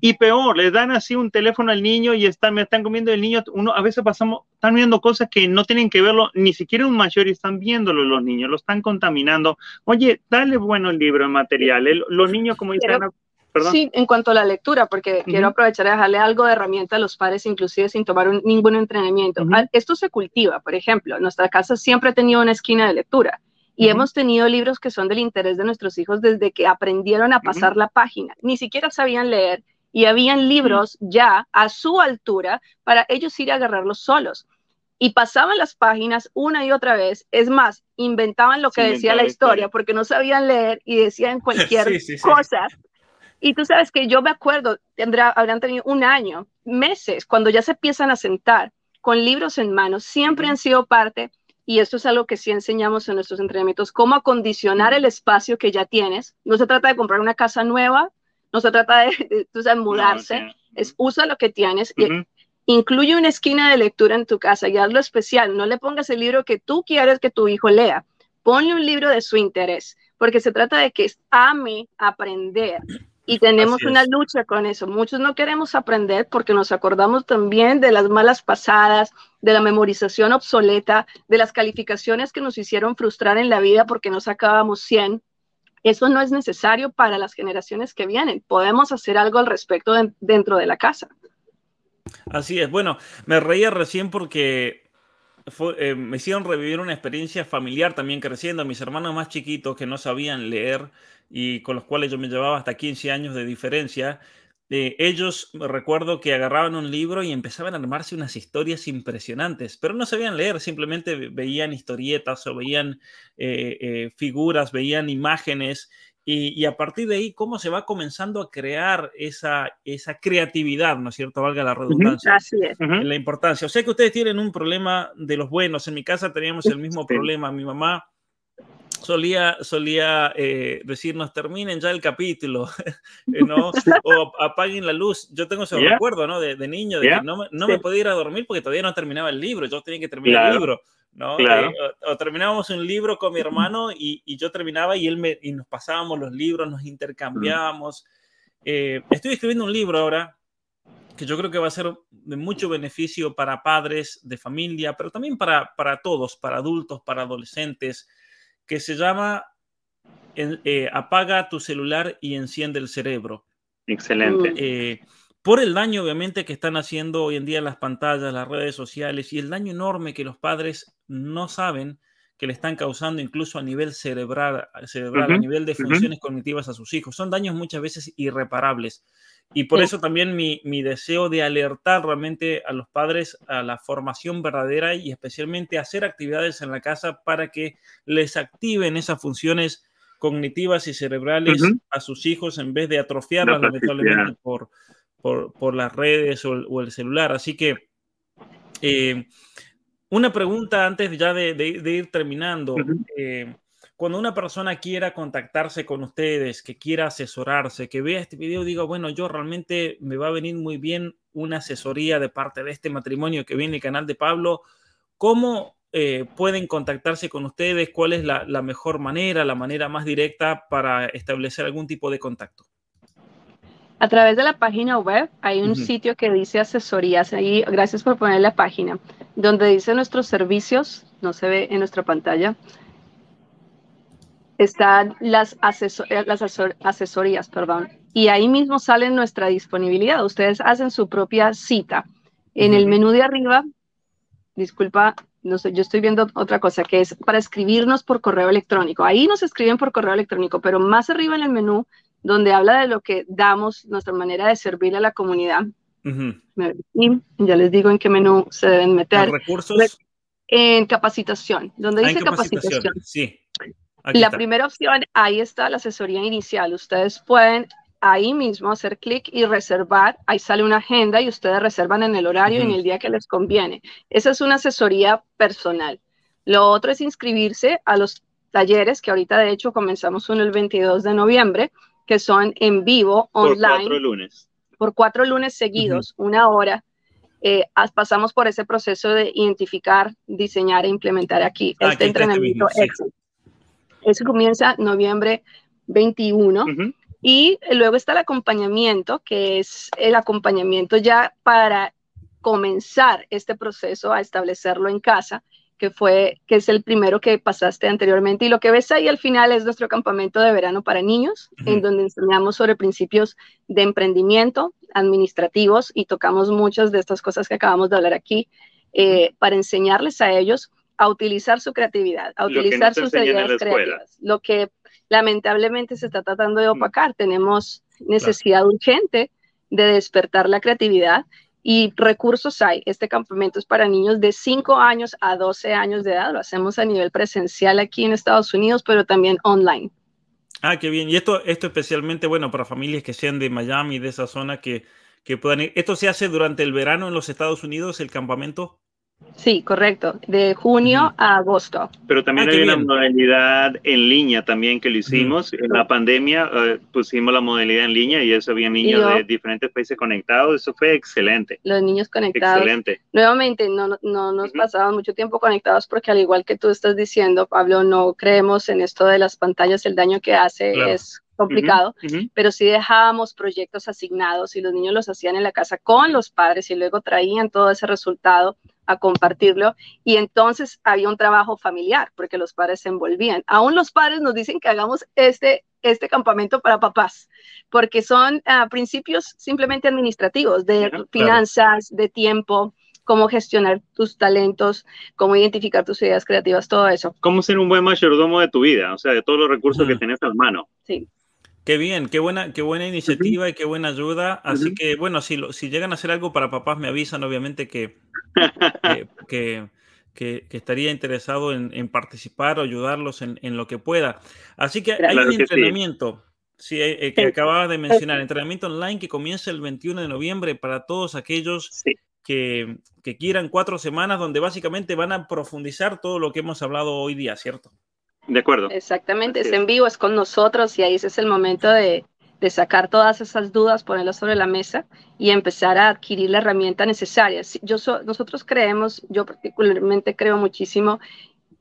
Y peor, le dan así un teléfono al niño y están, me están comiendo el niño. Uno, a veces pasamos, están viendo cosas que no tienen que verlo, ni siquiera un mayor y están viéndolo los niños, lo están contaminando. Oye, dale bueno el libro, el material. los niños, como dicen, Perdón. Sí, en cuanto a la lectura, porque quiero aprovechar y dejarle algo de herramienta a los padres, inclusive sin tomar ningún entrenamiento. Esto se cultiva, por ejemplo, nuestra casa siempre ha tenido una esquina de lectura y hemos tenido libros que son del interés de nuestros hijos desde que aprendieron a pasar la página. Ni siquiera sabían leer y habían libros ya a su altura para ellos ir a agarrarlos solos. Y pasaban las páginas una y otra vez. Es más, inventaban lo que decía la historia porque no sabían leer y decían cualquier cosa. Y tú sabes que yo me acuerdo, tendrá, habrán tenido un año, meses, cuando ya se empiezan a sentar con libros en manos, siempre han sido parte, y esto es algo que sí enseñamos en nuestros entrenamientos, cómo acondicionar el espacio que ya tienes. No se trata de comprar una casa nueva, no se trata de, de, mudarse, es usa lo que tienes. Incluye una esquina de lectura en tu casa y hazlo especial. No le pongas el libro que tú quieres que tu hijo lea. Ponle un libro de su interés, porque se trata de que ame aprender. Y tenemos una lucha con eso. Muchos no queremos aprender porque nos acordamos también de las malas pasadas, de la memorización obsoleta, de las calificaciones que nos hicieron frustrar en la vida porque no sacábamos 100 eso no es necesario para las generaciones que vienen. Podemos hacer algo al respecto dentro de la casa. Así es. Bueno, me reía recién porque eh, me hicieron revivir una experiencia familiar también creciendo. Mis hermanos más chiquitos que no sabían leer y con los cuales yo me llevaba hasta 15 años de diferencia, eh, ellos recuerdo que agarraban un libro y empezaban a armarse unas historias impresionantes, pero no sabían leer, simplemente veían historietas o veían eh, eh, figuras, veían imágenes y, a partir de ahí cómo se va comenzando a crear esa, esa creatividad, ¿no es cierto? Valga la redundancia. Así es. La importancia. O sea que ustedes tienen un problema de los buenos. En mi casa teníamos el mismo problema. Mi mamá solía, solía eh, decirnos, terminen ya el capítulo, ¿no? o apaguen la luz. Yo tengo ese recuerdo, ¿no? De, niño, de que no, no me podía ir a dormir porque todavía no terminaba el libro, yo tenía que terminar el libro, ¿no? Eh, o, terminábamos un libro con mi hermano y, y, yo terminaba y él me, y nos pasábamos los libros, nos intercambiábamos. Eh, estoy escribiendo un libro ahora que yo creo que va a ser de mucho beneficio para padres de familia, pero también para, para todos, para adultos, para adolescentes, que se llama eh, Apaga tu celular y enciende el cerebro. Excelente. Eh, por el daño, obviamente, que están haciendo hoy en día las pantallas, las redes sociales y el daño enorme que los padres no saben que le están causando incluso a nivel cerebral, cerebral a nivel de funciones cognitivas a sus hijos. Son daños muchas veces irreparables. Y por eso también mi, mi, deseo de alertar realmente a los padres a la formación verdadera y especialmente hacer actividades en la casa para que les activen esas funciones cognitivas y cerebrales a sus hijos en vez de atrofiarlas lamentablemente por, por, por, las redes o el, celular. Así que eh, una pregunta antes ya de, de, ir terminando. Eh, cuando una persona quiera contactarse con ustedes, que quiera asesorarse, que vea este video, diga, bueno, yo realmente me va a venir muy bien una asesoría de parte de este matrimonio que viene el canal de Pablo, ¿cómo eh, pueden contactarse con ustedes? ¿Cuál es la, mejor manera, la manera más directa para establecer algún tipo de contacto? A través de la página web hay un sitio que dice asesorías. Ahí, gracias por poner la página, donde dice nuestros servicios, no se ve en nuestra pantalla, están las, eh, las asesorías, perdón, y ahí mismo sale nuestra disponibilidad. Ustedes hacen su propia cita. En el menú de arriba, disculpa, no sé, yo estoy viendo otra cosa que es para escribirnos por correo electrónico. Ahí nos escriben por correo electrónico, pero más arriba en el menú, donde habla de lo que damos, nuestra manera de servir a la comunidad. Y ya les digo en qué menú se deben meter. recursos? En capacitación, donde ah, dice capacitación. Sí. la primera opción, ahí está la asesoría inicial. Ustedes pueden ahí mismo hacer clic y reservar. Ahí sale una agenda y ustedes reservan en el horario y en el día que les conviene. Esa es una asesoría personal. Lo otro es inscribirse a los talleres, que ahorita de hecho comenzamos uno el 22 de noviembre, que son en vivo, online. Por cuatro lunes. Por cuatro lunes seguidos, una hora. Eh, pasamos por ese proceso de identificar, diseñar e implementar aquí este entrenamiento Eso comienza noviembre 21. Y luego está el acompañamiento, que es el acompañamiento ya para comenzar este proceso a establecerlo en casa, que fue, que es el primero que pasaste anteriormente. Y lo que ves ahí al final es nuestro campamento de verano para niños, en donde enseñamos sobre principios de emprendimiento, administrativos, y tocamos muchas de estas cosas que acabamos de hablar aquí, eh, para enseñarles a ellos a utilizar su creatividad, a utilizar sus ideas creativas. Lo que lamentablemente se está tratando de opacar. Tenemos necesidad urgente de despertar la creatividad y recursos hay. Este campamento es para niños de 5 años a 12 años de edad. Lo hacemos a nivel presencial aquí en Estados Unidos, pero también online. Ah, qué bien. Y esto, esto especialmente, bueno, para familias que sean de Miami, de esa zona, que, que puedan ir. ¿Esto se hace durante el verano en los Estados Unidos, el campamento? Sí, correcto, de junio a agosto. Pero también ah, hay una modalidad en línea también que lo hicimos. En la pandemia uh, pusimos la modalidad en línea y eso había niños de diferentes países conectados. Eso fue excelente. Los niños conectados. Excelente. Nuevamente, no, no nos pasamos mucho tiempo conectados porque al igual que tú estás diciendo, Pablo, no creemos en esto de las pantallas, el daño que hace es complicado, pero sí dejábamos proyectos asignados y los niños los hacían en la casa con los padres y luego traían todo ese resultado a compartirlo y entonces había un trabajo familiar porque los padres se envolvían. Aún los padres nos dicen que hagamos este, este campamento para papás porque son ah, principios simplemente administrativos de finanzas, de tiempo, cómo gestionar tus talentos, cómo identificar tus ideas creativas, todo eso. Cómo ser un buen mayordomo de tu vida, o sea, de todos los recursos que tienes a mano. Sí. Qué bien, qué buena, qué buena iniciativa y qué buena ayuda. Así que, bueno, si, si llegan a hacer algo para papás, me avisan, obviamente, que, que, que, estaría interesado en, participar o ayudarlos en, en, lo que pueda. Así que hay un entrenamiento, sí. Eh, eh, que acababa de mencionar, entrenamiento online que comienza el 21 de noviembre para todos aquellos que, que quieran cuatro semanas, donde básicamente van a profundizar todo lo que hemos hablado hoy día, ¿cierto? De acuerdo. Exactamente, es, en vivo, es con nosotros y ahí ese es el momento de, de sacar todas esas dudas, ponerlas sobre la mesa y empezar a adquirir la herramienta necesaria. Yo nosotros creemos, yo particularmente creo muchísimo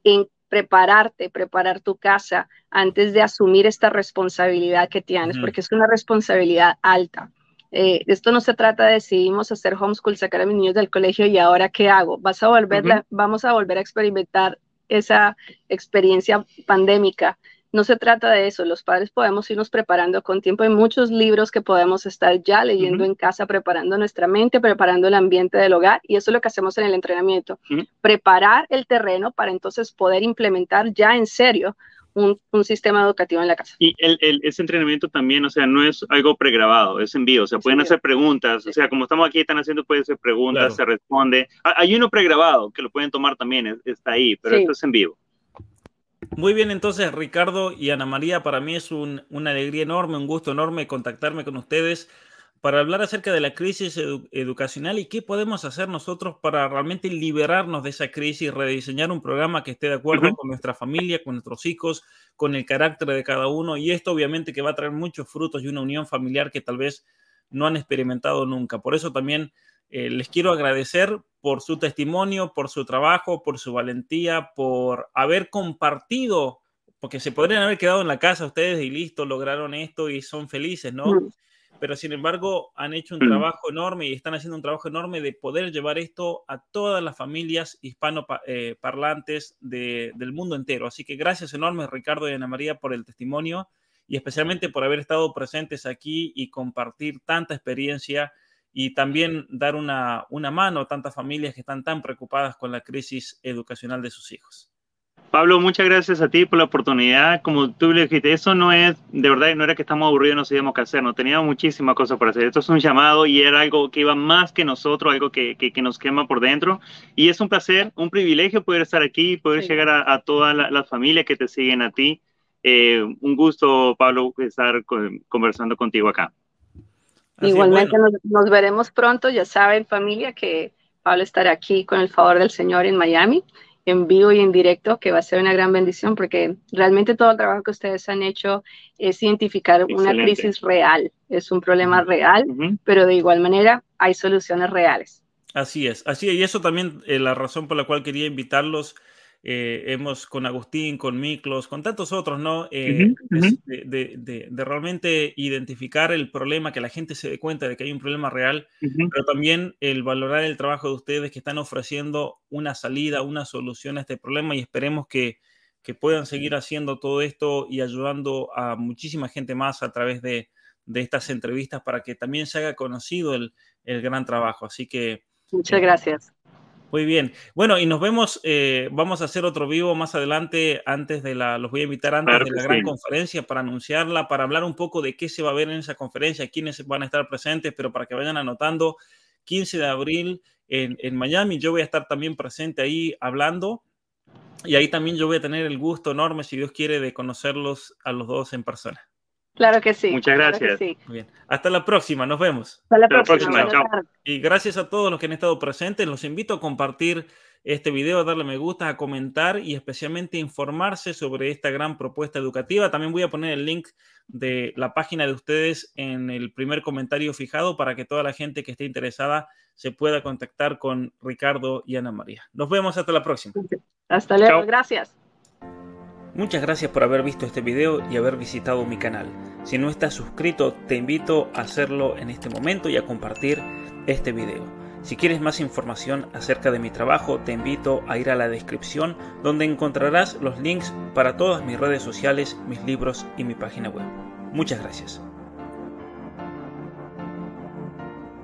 en prepararte, preparar tu casa antes de asumir esta responsabilidad que tienes, porque es una responsabilidad alta. Eh, esto no se trata de decidimos hacer homeschool, sacar a mis niños del colegio y ahora qué hago. Vas a volver, vamos a volver a experimentar esa experiencia pandémica. No se trata de eso, los padres podemos irnos preparando con tiempo. Hay muchos libros que podemos estar ya leyendo en casa, preparando nuestra mente, preparando el ambiente del hogar y eso es lo que hacemos en el entrenamiento. Preparar el terreno para entonces poder implementar ya en serio un, sistema educativo en la casa. Y el, ese entrenamiento también, o sea, no es algo pregrabado, es en vivo, o sea, pueden hacer preguntas, o sea, como estamos aquí, están haciendo, pueden hacer preguntas, se responde. Hay uno pregrabado que lo pueden tomar también, está ahí, pero esto es en vivo. Muy bien, entonces Ricardo y Ana María, para mí es una alegría enorme, un gusto enorme contactarme con ustedes para hablar acerca de la crisis educacional y qué podemos hacer nosotros para realmente liberarnos de esa crisis y rediseñar un programa que esté de acuerdo con nuestra familia, con nuestros hijos, con el carácter de cada uno. Y esto obviamente que va a traer muchos frutos y una unión familiar que tal vez no han experimentado nunca. Por eso también eh, les quiero agradecer por su testimonio, por su trabajo, por su valentía, por haber compartido, porque se podrían haber quedado en la casa ustedes y listo, lograron esto y son felices, ¿no? Pero sin embargo han hecho un mm. trabajo enorme y están haciendo un trabajo enorme de poder llevar esto a todas las familias hispanoparlantes eh, del mundo entero. Así que gracias enormes Ricardo y Ana María por el testimonio y especialmente por haber estado presentes aquí y compartir tanta experiencia y también dar una, una mano a tantas familias que están tan preocupadas con la crisis educacional de sus hijos. Pablo, muchas gracias a ti por la oportunidad. Como tú le dijiste, eso no es, de verdad, no era que estamos aburridos y no sabíamos qué hacer, no teníamos muchísimas cosas para hacer. Esto es un llamado y era algo que iba más que nosotros, algo que, que, nos quema por dentro. Y es un placer, un privilegio poder estar aquí, poder llegar a, todas las familias que te siguen a ti. Eh, un gusto, Pablo, estar conversando contigo acá. Igualmente nos veremos pronto, ya saben familia que Pablo estará aquí con el favor del Señor en Miami en vivo y en directo, que va a ser una gran bendición porque realmente todo el trabajo que ustedes han hecho es identificar una crisis real, es un problema real, pero de igual manera hay soluciones reales. Así es, así es, y eso también es la razón por la cual quería invitarlos eh, hemos con Agustín, con Miklos, con tantos otros, ¿no? Eh, de, realmente identificar el problema, que la gente se dé cuenta de que hay un problema real, pero también el valorar el trabajo de ustedes que están ofreciendo una salida, una solución a este problema y esperemos que, que puedan seguir haciendo todo esto y ayudando a muchísima gente más a través de, estas entrevistas para que también se haga conocido el, el gran trabajo. Así que... Muchas gracias. Muy bien. Bueno, y nos vemos, eh, vamos a hacer otro vivo más adelante, antes de la, los voy a invitar antes de la gran conferencia para anunciarla, para hablar un poco de qué se va a ver en esa conferencia, quiénes van a estar presentes, pero para que vayan anotando, 15 de abril en, en Miami, yo voy a estar también presente ahí hablando. Y ahí también yo voy a tener el gusto enorme, si Dios quiere, de conocerlos a los dos en persona. Claro que sí. Muchas gracias. Bien. Hasta la próxima, nos vemos. Hasta la próxima. Y gracias a todos los que han estado presentes. Los invito a compartir este video, a darle me gusta, a comentar y especialmente informarse sobre esta gran propuesta educativa. También voy a poner el link de la página de ustedes en el primer comentario fijado para que toda la gente que esté interesada se pueda contactar con Ricardo y Ana María. Nos vemos hasta la próxima. Hasta luego, gracias. Muchas gracias por haber visto este video y haber visitado mi canal. Si no estás suscrito, te invito a hacerlo en este momento y a compartir este video. Si quieres más información acerca de mi trabajo, te invito a ir a la descripción donde encontrarás los links para todas mis redes sociales, mis libros y mi página web. Muchas gracias.